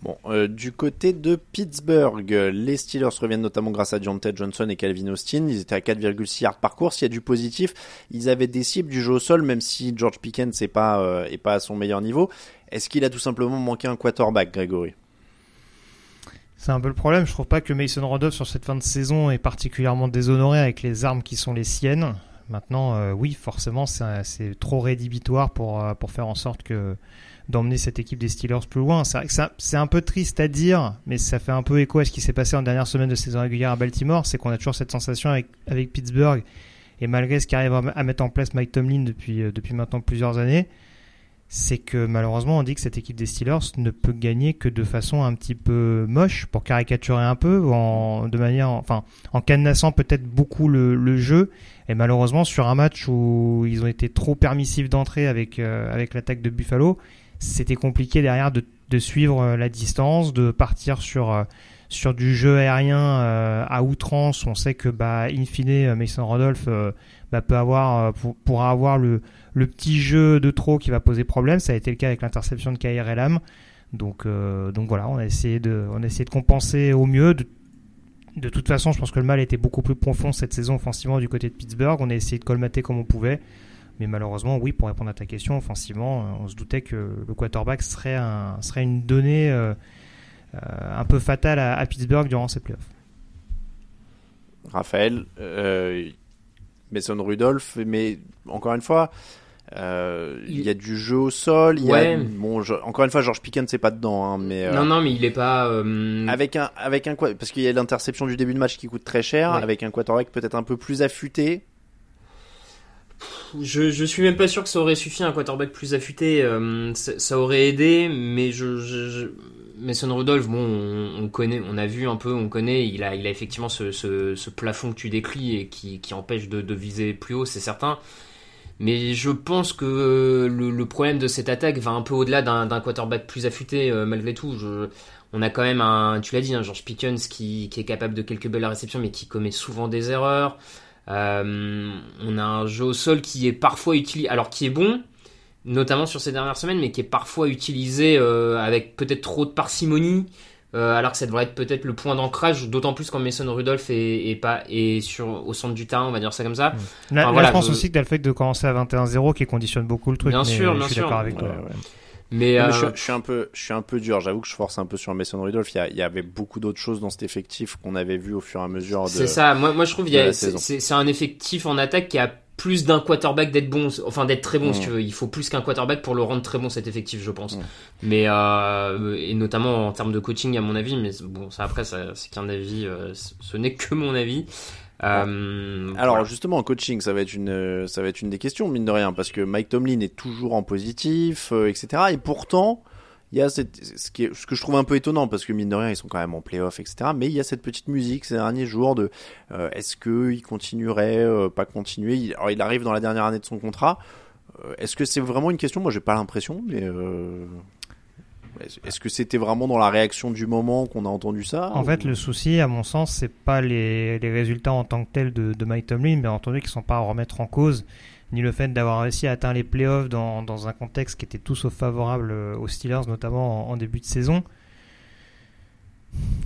C: Bon, euh, du côté de Pittsburgh, les Steelers reviennent notamment grâce à Ted Johnson et Calvin Austin. Ils étaient à 4,6 yards par course. Il y a du positif. Ils avaient des cibles du jeu au sol, même si George Pickens n'est pas, est pas à son meilleur niveau. Est-ce qu'il a tout simplement manqué un quarterback, Gregory
E: c'est un peu le problème. Je trouve pas que Mason Rudolph sur cette fin de saison est particulièrement déshonoré avec les armes qui sont les siennes. Maintenant, euh, oui, forcément, c'est trop rédhibitoire pour, euh, pour faire en sorte que d'emmener cette équipe des Steelers plus loin. C'est un peu triste à dire, mais ça fait un peu écho à ce qui s'est passé en dernière semaine de saison régulière à Baltimore. C'est qu'on a toujours cette sensation avec, avec Pittsburgh, et malgré ce qu'arrive à mettre en place Mike Tomlin depuis, euh, depuis maintenant plusieurs années, c'est que malheureusement on dit que cette équipe des Steelers ne peut gagner que de façon un petit peu moche pour caricaturer un peu en de manière enfin en cadenassant peut-être beaucoup le, jeu. Et malheureusement sur un match où ils ont été trop permissifs d'entrée avec euh, avec l'attaque de Buffalo c'était compliqué derrière de, suivre euh, la distance de partir sur euh, sur du jeu aérien à outrance. On sait que bah in fine Mason Rudolph bah, peut avoir pour, pourra avoir le le petit jeu de trop qui va poser problème. Ça a été le cas avec l'interception de Kair Elam. Donc, euh, donc voilà, on a essayé de, on a essayé de compenser au mieux. De, de toute façon, je pense que le mal était beaucoup plus profond cette saison offensivement du côté de Pittsburgh. On a essayé de colmater comme on pouvait. Mais malheureusement, oui, pour répondre à ta question, offensivement, euh, on se doutait que le quarterback serait, un, serait une donnée euh, un peu fatale à, Pittsburgh durant ces playoffs.
C: Raphaël, Mason Rudolph, mais encore une fois, euh, il... y a du jeu au sol. Il y a, bon, encore une fois, George Pickens c'est pas dedans, hein, mais
D: euh, non, non, mais il est pas euh,
C: avec un avec un parce qu'il y a l'interception du début de match qui coûte très cher, avec un quarterback peut-être un peu plus affûté.
D: Je, je suis même pas sûr que ça aurait suffi un quarterback plus affûté. ça, aurait aidé, mais je, je, Mason Rudolph, bon, on, connaît, on a vu un peu, on connaît. Il a, il a effectivement ce, ce, ce plafond que tu décris et qui, qui empêche de, de viser plus haut, c'est certain. Mais je pense que euh, le, problème de cette attaque va un peu au-delà d'un quarterback plus affûté, euh, malgré tout. On a quand même un, tu l'as dit, un George Pickens qui, est capable de quelques belles réceptions, mais qui commet souvent des erreurs. Euh, on a un jeu au sol qui est parfois utilisé, alors qui est bon, notamment sur ces dernières semaines, mais qui est parfois utilisé avec peut-être trop de parcimonie. Euh, alors que ça devrait être peut-être le point d'ancrage, d'autant plus quand Mason Rudolph est, pas est sur au centre du terrain, on va dire ça comme ça.
E: Là, je pense aussi que tu as le fait de commencer à 21-0 qui conditionne beaucoup le truc.
D: Bien sûr, bien
E: je suis
D: d'accord
E: avec toi.
C: Mais, euh, je, suis un peu, je suis un peu dur. J'avoue que je force un peu sur Mason Rudolph. Il y, il y avait beaucoup d'autres choses dans cet effectif qu'on avait vu au fur et à mesure de.
D: C'est ça. Moi, moi, je trouve que c'est un effectif en attaque qui a plus d'un quarterback d'être bon, enfin d'être très bon si tu veux. Il faut plus qu'un quarterback pour le rendre très bon cet effectif, je pense. Mais euh, et notamment en termes de coaching à mon avis. Mais bon, ça après, c'est qu'un avis. Euh, ce n'est que mon avis.
C: Euh, Alors justement en coaching, ça va être une, ça va être une des questions mine de rien parce que Mike Tomlin est toujours en positif, etc. Et pourtant, il y a cette, ce, qui est, ce que je trouve un peu étonnant parce que mine de rien ils sont quand même en playoff etc mais il y a cette petite musique ces derniers jours de euh, est-ce que il continuerait euh, pas continuer? Il, alors il arrive dans la dernière année de son contrat. Euh, est-ce que c'est vraiment une question? Moi j'ai pas l'impression mais est-ce que c'était vraiment dans la réaction du moment qu'on a entendu ça?
E: En fait, le souci, à mon sens, c'est pas les, les, résultats en tant que tels de, de Mike Tomlin, mais entendu qu'ils sont pas à remettre en cause ni le fait d'avoir réussi à atteindre les playoffs dans, dans un contexte qui était tout sauf favorable euh, aux Steelers, notamment en, début de saison,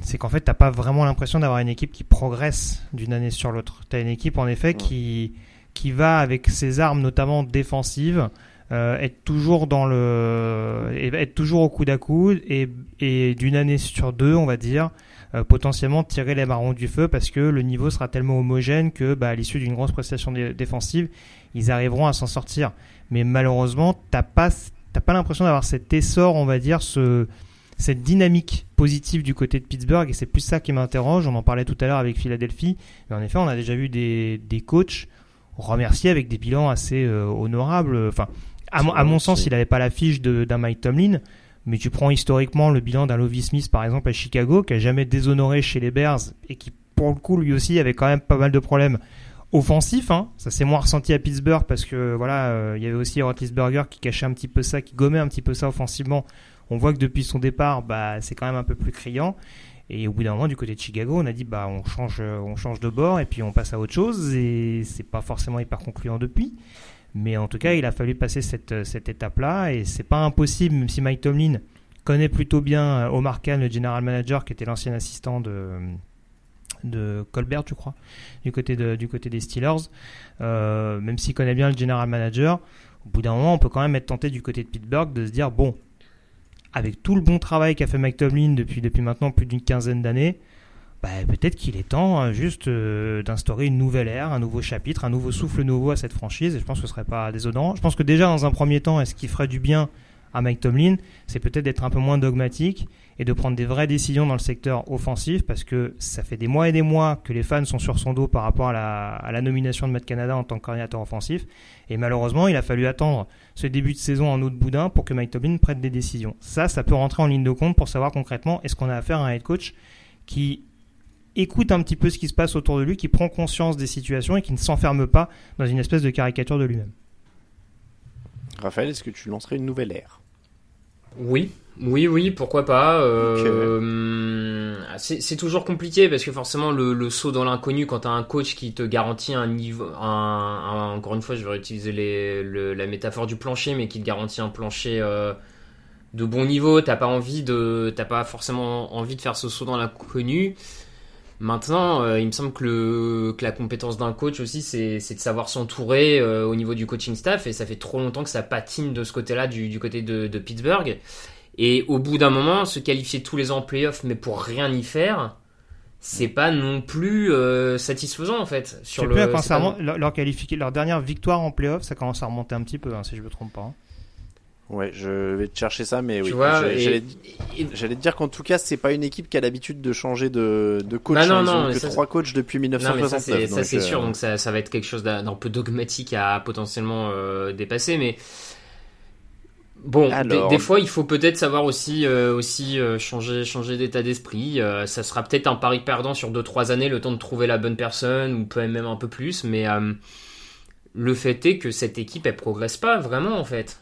E: c'est qu'en fait, t'as pas vraiment l'impression d'avoir une équipe qui progresse d'une année sur l'autre. Tu as une équipe, en effet, qui, qui va avec ses armes, notamment défensives, euh, être toujours dans le, être toujours au coude à coude et, et d'une année sur deux, on va dire, euh, potentiellement tirer les marrons du feu parce que le niveau sera tellement homogène que bah, à l'issue d'une grosse prestation défensive, ils arriveront à s'en sortir. Mais malheureusement, t'as pas, t'as pas l'impression d'avoir cet essor, on va dire, ce, cette dynamique positive du côté de Pittsburgh, et c'est plus ça qui m'interroge. On en parlait tout à l'heure avec Philadelphie. Mais en effet, on a déjà vu des, des coachs remercier avec des bilans assez euh, honorables. Enfin, à, à mon sens, il n'avait pas la fiche d'un Mike Tomlin. Mais tu prends historiquement le bilan d'un Lovie Smith, par exemple, à Chicago, qui a jamais déshonoré chez les Bears et qui, pour le coup, lui aussi, avait quand même pas mal de problèmes offensif. Hein. Ça s'est moins ressenti à Pittsburgh parce que voilà, euh, il y avait aussi Roethlisberger qui cachait un petit peu ça, qui gommait un petit peu ça offensivement. On voit que depuis son départ, bah, c'est quand même un peu plus criant. Et au bout d'un moment, du côté de Chicago, on a dit bah on change, on change de bord et puis on passe à autre chose. Et c'est pas forcément hyper concluant depuis. Mais en tout cas, il a fallu passer cette, cette étape-là et c'est pas impossible, même si Mike Tomlin connaît plutôt bien Omar Khan, le general manager, qui était l'ancien assistant de, de Colbert, je crois, du côté, de, du côté des Steelers. Euh, même s'il connaît bien le general manager, au bout d'un moment, on peut quand même être tenté du côté de Pittsburgh de se dire bon, avec tout le bon travail qu'a fait Mike Tomlin depuis, depuis maintenant plus d'une quinzaine d'années, bah, peut-être qu'il est temps euh, juste euh, d'instaurer une nouvelle ère, un nouveau chapitre, un nouveau souffle nouveau à cette franchise. Et je pense que ce serait pas désodorat. Je pense que déjà, dans un premier temps, est-ce qu'il ferait du bien à Mike Tomlin C'est peut-être d'être un peu moins dogmatique et de prendre des vraies décisions dans le secteur offensif parce que ça fait des mois et des mois que les fans sont sur son dos par rapport à la, nomination de Matt Canada en tant que coordinateur offensif. Et malheureusement, il a fallu attendre ce début de saison en eau de boudin pour que Mike Tomlin prenne des décisions. Ça, ça peut rentrer en ligne de compte pour savoir concrètement est-ce qu'on a affaire à un head coach qui écoute un petit peu ce qui se passe autour de lui, qui prend conscience des situations et qui ne s'enferme pas dans une espèce de caricature de lui-même.
C: Raphaël, est-ce que tu lancerais une nouvelle ère?
D: Oui, oui, oui, pourquoi pas. Euh, c'est toujours compliqué parce que forcément le, saut dans l'inconnu quand tu as un coach qui te garantit un niveau, un, encore une fois, je vais utiliser les, la métaphore du plancher, mais qui te garantit un plancher euh, de bon niveau, t'as pas envie de, t'as pas forcément envie de faire ce saut dans l'inconnu. Maintenant, euh, il me semble que, le, que la compétence d'un coach aussi, c'est de savoir s'entourer euh, au niveau du coaching staff, et ça fait trop longtemps que ça patine de ce côté-là, du, du, côté de, de, Pittsburgh. Et au bout d'un moment, se qualifier tous les ans en playoff, mais pour rien y faire, c'est pas non plus euh, satisfaisant en fait.
E: Sur le, plus, leur, leur, leur, dernière victoire en playoff, ça commence à remonter un petit peu, hein, si je me trompe pas. Hein.
C: Ouais, je vais te chercher ça, mais oui. J'allais te dire qu'en tout cas, c'est pas une équipe qui a l'habitude de changer de, de coach.
D: Bah non, non,
C: Ils que trois coachs depuis 1969.
D: ça c'est sûr, euh, donc ça, ça, va être quelque chose d'un peu dogmatique à potentiellement euh, dépasser, mais bon, des, fois, il faut peut-être savoir aussi euh, aussi changer changer d'état d'esprit. ça sera peut-être un pari perdant sur 2-3 années, le temps de trouver la bonne personne ou peut même un peu plus, mais le fait est que cette équipe elle progresse pas vraiment en fait.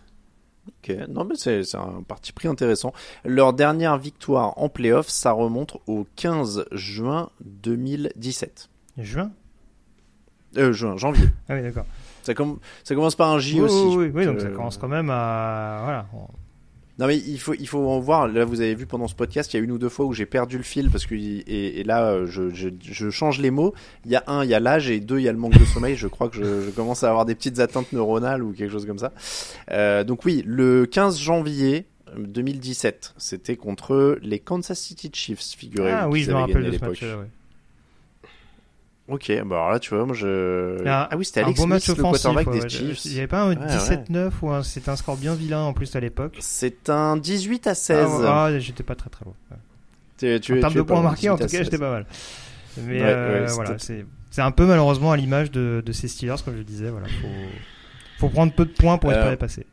C: Ok, non mais c'est un parti pris intéressant. Leur dernière victoire en playoff, ça remonte au 15 juin 2017.
E: Juin?
C: Euh, Juin, janvier.
E: Ah oui, d'accord.
C: Ça, ça, commence par un J aussi.
E: Oui, oui, donc ça commence quand même à... Voilà.
C: Non mais il faut il faut en voir. Là vous avez vu pendant ce podcast, il y a une ou deux fois où j'ai perdu le fil parce que et, là je, je, je, change les mots. Il y a un, il y a l'âge et deux, il y a le manque de sommeil. Je crois que je, je, commence à avoir des petites atteintes neuronales ou quelque chose comme ça. Euh, donc oui, le 15 janvier 2017, c'était contre les Kansas City Chiefs, figurez-vous.
E: Ah oui, je me rappelle de ce match. Ouais.
C: Ok, bah alors là, tu vois, moi je.
E: Ah, oui, c'était Alex bon Smith, le quarterback des Chiefs. Il n'y avait pas un 17-9 ou un... c'était un score bien vilain en plus à l'époque
C: C'est un 18 à 16.
E: Ah, ah j'étais pas très très bon. Tu, tu, en termes de points marqués, en tout cas, j'étais pas mal. Mais euh, voilà, c'est un peu malheureusement à l'image de, de, ces Steelers, comme je le disais. Voilà, faut, faut prendre peu de points pour espérer euh, passer.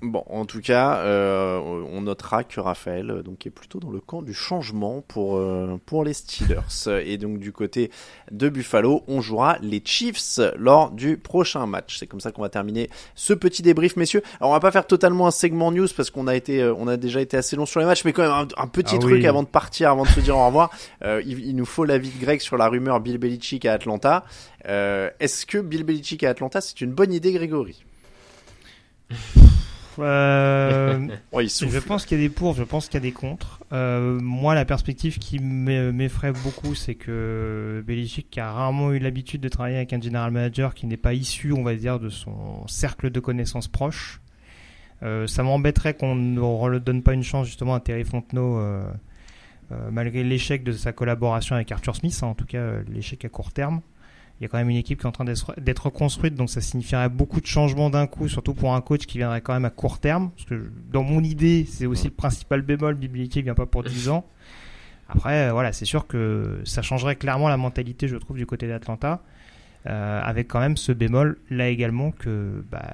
C: Bon, en tout cas, euh, on notera que Raphaël euh, donc est plutôt dans le camp du changement pour euh, pour les Steelers et donc du côté de Buffalo, on jouera les Chiefs lors du prochain match. C'est comme ça qu'on va terminer ce petit débrief, messieurs. Alors on va pas faire totalement un segment news parce qu'on a été on a déjà été assez long sur les matchs, mais quand même un, petit ah truc avant de partir, avant de se dire au revoir. il, il, nous faut l'avis de Greg sur la rumeur Bill Belichick à Atlanta. Est-ce que Bill Belichick à Atlanta c'est une bonne idée, Grégory? (laughs)
E: Euh, (laughs) je pense qu'il y a des pour, je pense qu'il y a des contre. Euh, moi, la perspective qui m'effraie beaucoup, c'est que Belichick, a rarement eu l'habitude de travailler avec un general manager qui n'est pas issu, on va dire, de son cercle de connaissances proches, euh, ça m'embêterait qu'on ne redonne pas une chance justement à Terry Fontenot, malgré l'échec de sa collaboration avec Arthur Smith, hein, en tout cas l'échec à court terme il y a quand même une équipe qui est en train d'être reconstruite, donc ça signifierait beaucoup de changements d'un coup, surtout pour un coach qui viendrait quand même à court terme. Parce que dans mon idée, c'est aussi le principal bémol, Biblici vient pas pour 10 ans. Après, euh, voilà, c'est sûr que ça changerait clairement la mentalité, je trouve, du côté d'Atlanta, euh, avec quand même ce bémol là également que bah,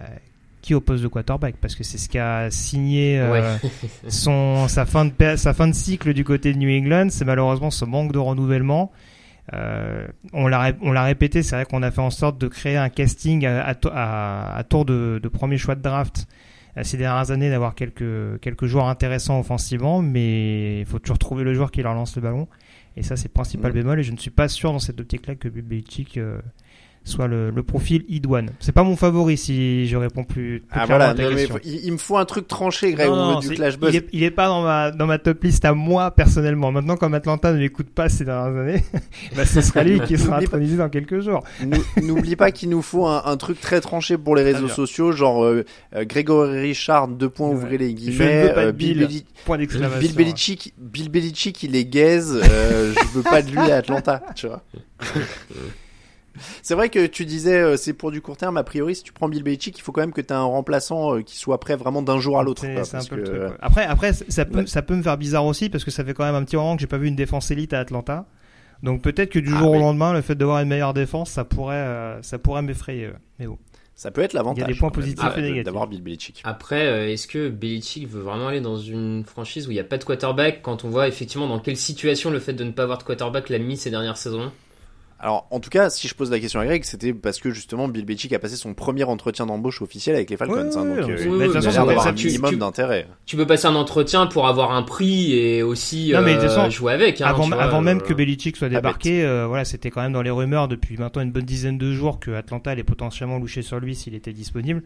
E: qui oppose le quarterback, parce que c'est ce qu'a signé euh, son sa fin de sa fin de cycle du côté de New England, c'est malheureusement ce manque de renouvellement. Euh, on l'a répété, c'est vrai qu'on a fait en sorte de créer un casting à, à, tour de, de, premier choix de draft ces dernières années d'avoir quelques quelques joueurs intéressants offensivement, mais il faut toujours trouver le joueur qui leur lance le ballon. Et ça, c'est le principal bémol. Et je ne suis pas sûr dans cette optique-là que Belichick euh, soit le, le profil idoine. C'est pas mon favori si je réponds plus. plus
C: Ah
E: clairement
C: voilà,
E: à ta
C: non,
E: question.
C: il, il me faut un truc tranché, Greg,
E: Non,
C: on
E: non,
C: du clash buzz.
E: il, est, il est pas dans ma dans ma top list à moi personnellement. Maintenant, comme Atlanta ne l'écoute pas ces dernières années, (laughs) bah, ce sera lui qui sera intronisé dans quelques jours.
C: Nou- N'oublie pas qu'il nous faut un, un truc très tranché pour les réseaux sociaux, genre euh, euh, Grégory Richard, deux points,
E: Ouais.
C: ouvrez les
E: Je
C: guillemets.
E: ne veux pas de
C: euh, Bill,
E: Point d'exclamation.
C: Bill Belichick, Bill Belichick, il est gaze. euh, je veux pas de lui à Atlanta, tu vois. (laughs) C'est vrai que tu disais euh, c'est pour du court terme. A priori, si tu prends Bill Belichick, il faut quand même que tu aies un remplaçant euh, qui soit prêt vraiment d'un jour à l'autre. Que.
E: Après, après, ça peut,
C: Ouais.
E: ça peut me faire bizarre aussi parce que ça fait quand même un petit moment que j'ai pas vu une défense élite à Atlanta. Donc peut-être que du
C: Ah,
E: jour
C: oui.
E: au lendemain, le fait d'avoir une meilleure défense, ça pourrait, euh, ça pourrait m'effrayer. Mais bon.
C: Ça peut être l'avantage.
E: Il y a des points positifs
C: de-
D: et
E: négatifs.
C: D'avoir Bill Belichick.
D: Après, est-ce que Belichick veut vraiment aller dans une franchise où il n'y a pas de quarterback quand on voit effectivement dans quelle situation le fait de ne pas avoir de quarterback l'a mis ces dernières saisons?
C: Alors, en tout cas, si je pose la question à Greg, c'était parce que justement Bill Belichick a passé son premier entretien d'embauche officiel avec les Falcons.
E: Ouais,
C: hein, donc,
E: ouais,
C: euh,
E: oui,
C: il a
E: ça-
C: un
D: tu-
C: minimum
D: tu-
C: d'intérêt.
D: Tu peux passer un entretien pour avoir un prix et aussi
E: Non, mais de
D: euh,
E: toute façon,
D: jouer avec. hein,
E: avant
D: tu vois,
E: avant même
D: euh,
E: que Belichick soit
C: pas
E: débarqué, euh, voilà, c'était quand même dans les rumeurs depuis maintenant une bonne dizaine de jours que Atlanta allait potentiellement loucher sur lui s'il était disponible.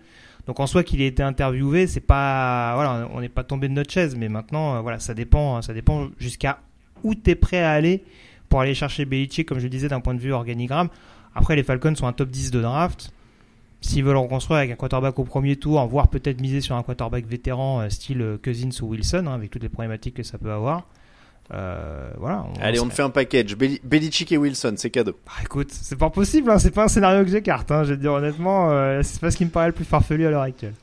E: Donc en soi qu'il ait été interviewé, c'est pas, voilà, on n'est pas tombé de notre chaise, mais maintenant, euh, voilà, ça dépend, ça dépend jusqu'à où t'es prêt à aller pour aller chercher Belichick, comme je le disais, d'un point de vue organigramme. Après, les Falcons sont un top 10 de draft. S'ils veulent reconstruire avec un quarterback au premier tour, voire peut-être miser sur un quarterback vétéran euh, style euh, Cousins ou Wilson, hein, avec toutes les problématiques que ça peut avoir. Euh, voilà.
C: Allez, on te fait un package. Beli- Belichick et Wilson, c'est cadeau.
E: Bah, écoute, c'est pas possible, hein, c'est pas un scénario que j'écarte. Hein, je vais te dire honnêtement, euh, c'est pas ce qui me paraît le plus farfelu à l'heure actuelle.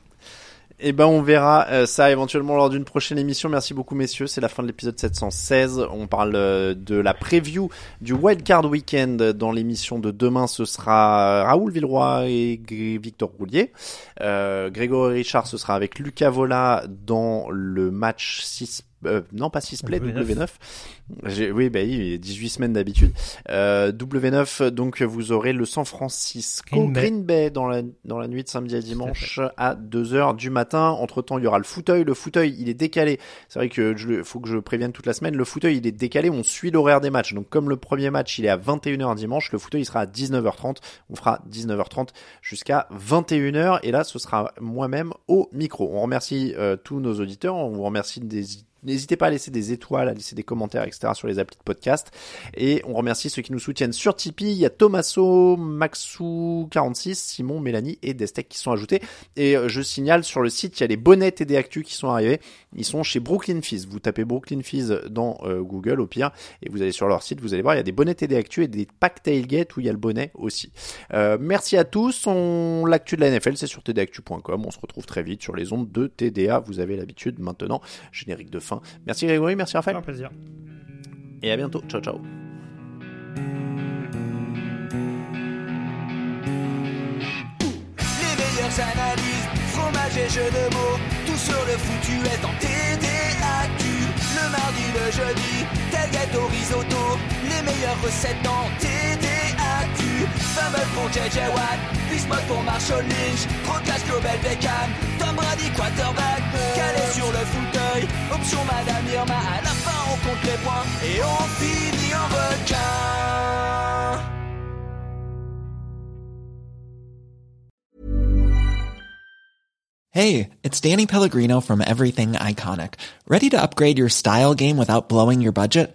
C: Eh ben, on verra euh, ça éventuellement lors d'une prochaine émission. Merci beaucoup, messieurs. C'est la fin de l'épisode 716. On parle euh, de la preview du Wildcard Weekend. Dans l'émission de demain, ce sera Raoul Villeroy et Victor Roulier. Euh, Grégory Richard, ce sera avec Lucas Vola dans le match 6 euh, non pas 6 play,
E: W9.
C: W9. J'ai- Oui, bah oui, 18 semaines d'habitude. Euh, W9, donc vous aurez le San Francisco
E: Green Bay.
C: Green Bay dans la, dans la nuit de samedi à dimanche à 2h du matin. Entre temps, il y aura le fauteuil. Le fauteuil, il est décalé. C'est vrai que je, faut que je prévienne toute la semaine. Le fauteuil, il est décalé. On suit l'horaire des matchs. Donc, comme le premier match, il est à 21h dimanche, le fauteuil, il sera à 19h30. On fera 19h30 jusqu'à 21h. Et là, ce sera moi-même au micro. On remercie euh, tous nos auditeurs. On vous remercie des N'hésitez pas à laisser des étoiles, à laisser des commentaires, etc. sur les applis de podcast. Et on remercie ceux qui nous soutiennent sur Tipeee. Il y a Tomaso, Maxou46, Simon, Mélanie et Destec qui sont ajoutés. Et euh, je signale sur le site, il y a les bonnets TD Actu qui sont arrivés. Ils sont chez Brooklyn Fizz. Vous tapez Brooklyn Fizz dans euh, Google au pire et vous allez sur leur site, vous allez voir, il y a des bonnets TD Actu et des packs tailgate où il y a le bonnet aussi. Euh, merci à tous. L'actu de la NFL, c'est sur tdactu.com. On se retrouve très vite sur les ondes de TDA. Vous avez l'habitude maintenant. Générique de fin. Merci Grégory, merci Raphaël.
E: Un plaisir.
C: Et à bientôt. Ciao, ciao.
G: Les meilleures analyses, fromage et jeux de mots, tout sur le foutu est en TDAQ. Le mardi, le jeudi, tailgate au risotto, les meilleures recettes en TDAQ. Fumble pour JJ Watt, Bismuth pour Marshall Lynch, Procas Global Beckham, Tom Brady quarterback, calé sur le fauteuil, option Madame Irma, à la fin on compte les points et on finit en requin.
F: Hey, it's Danny Pellegrino from Everything Iconic. Ready to upgrade your style game without blowing your budget?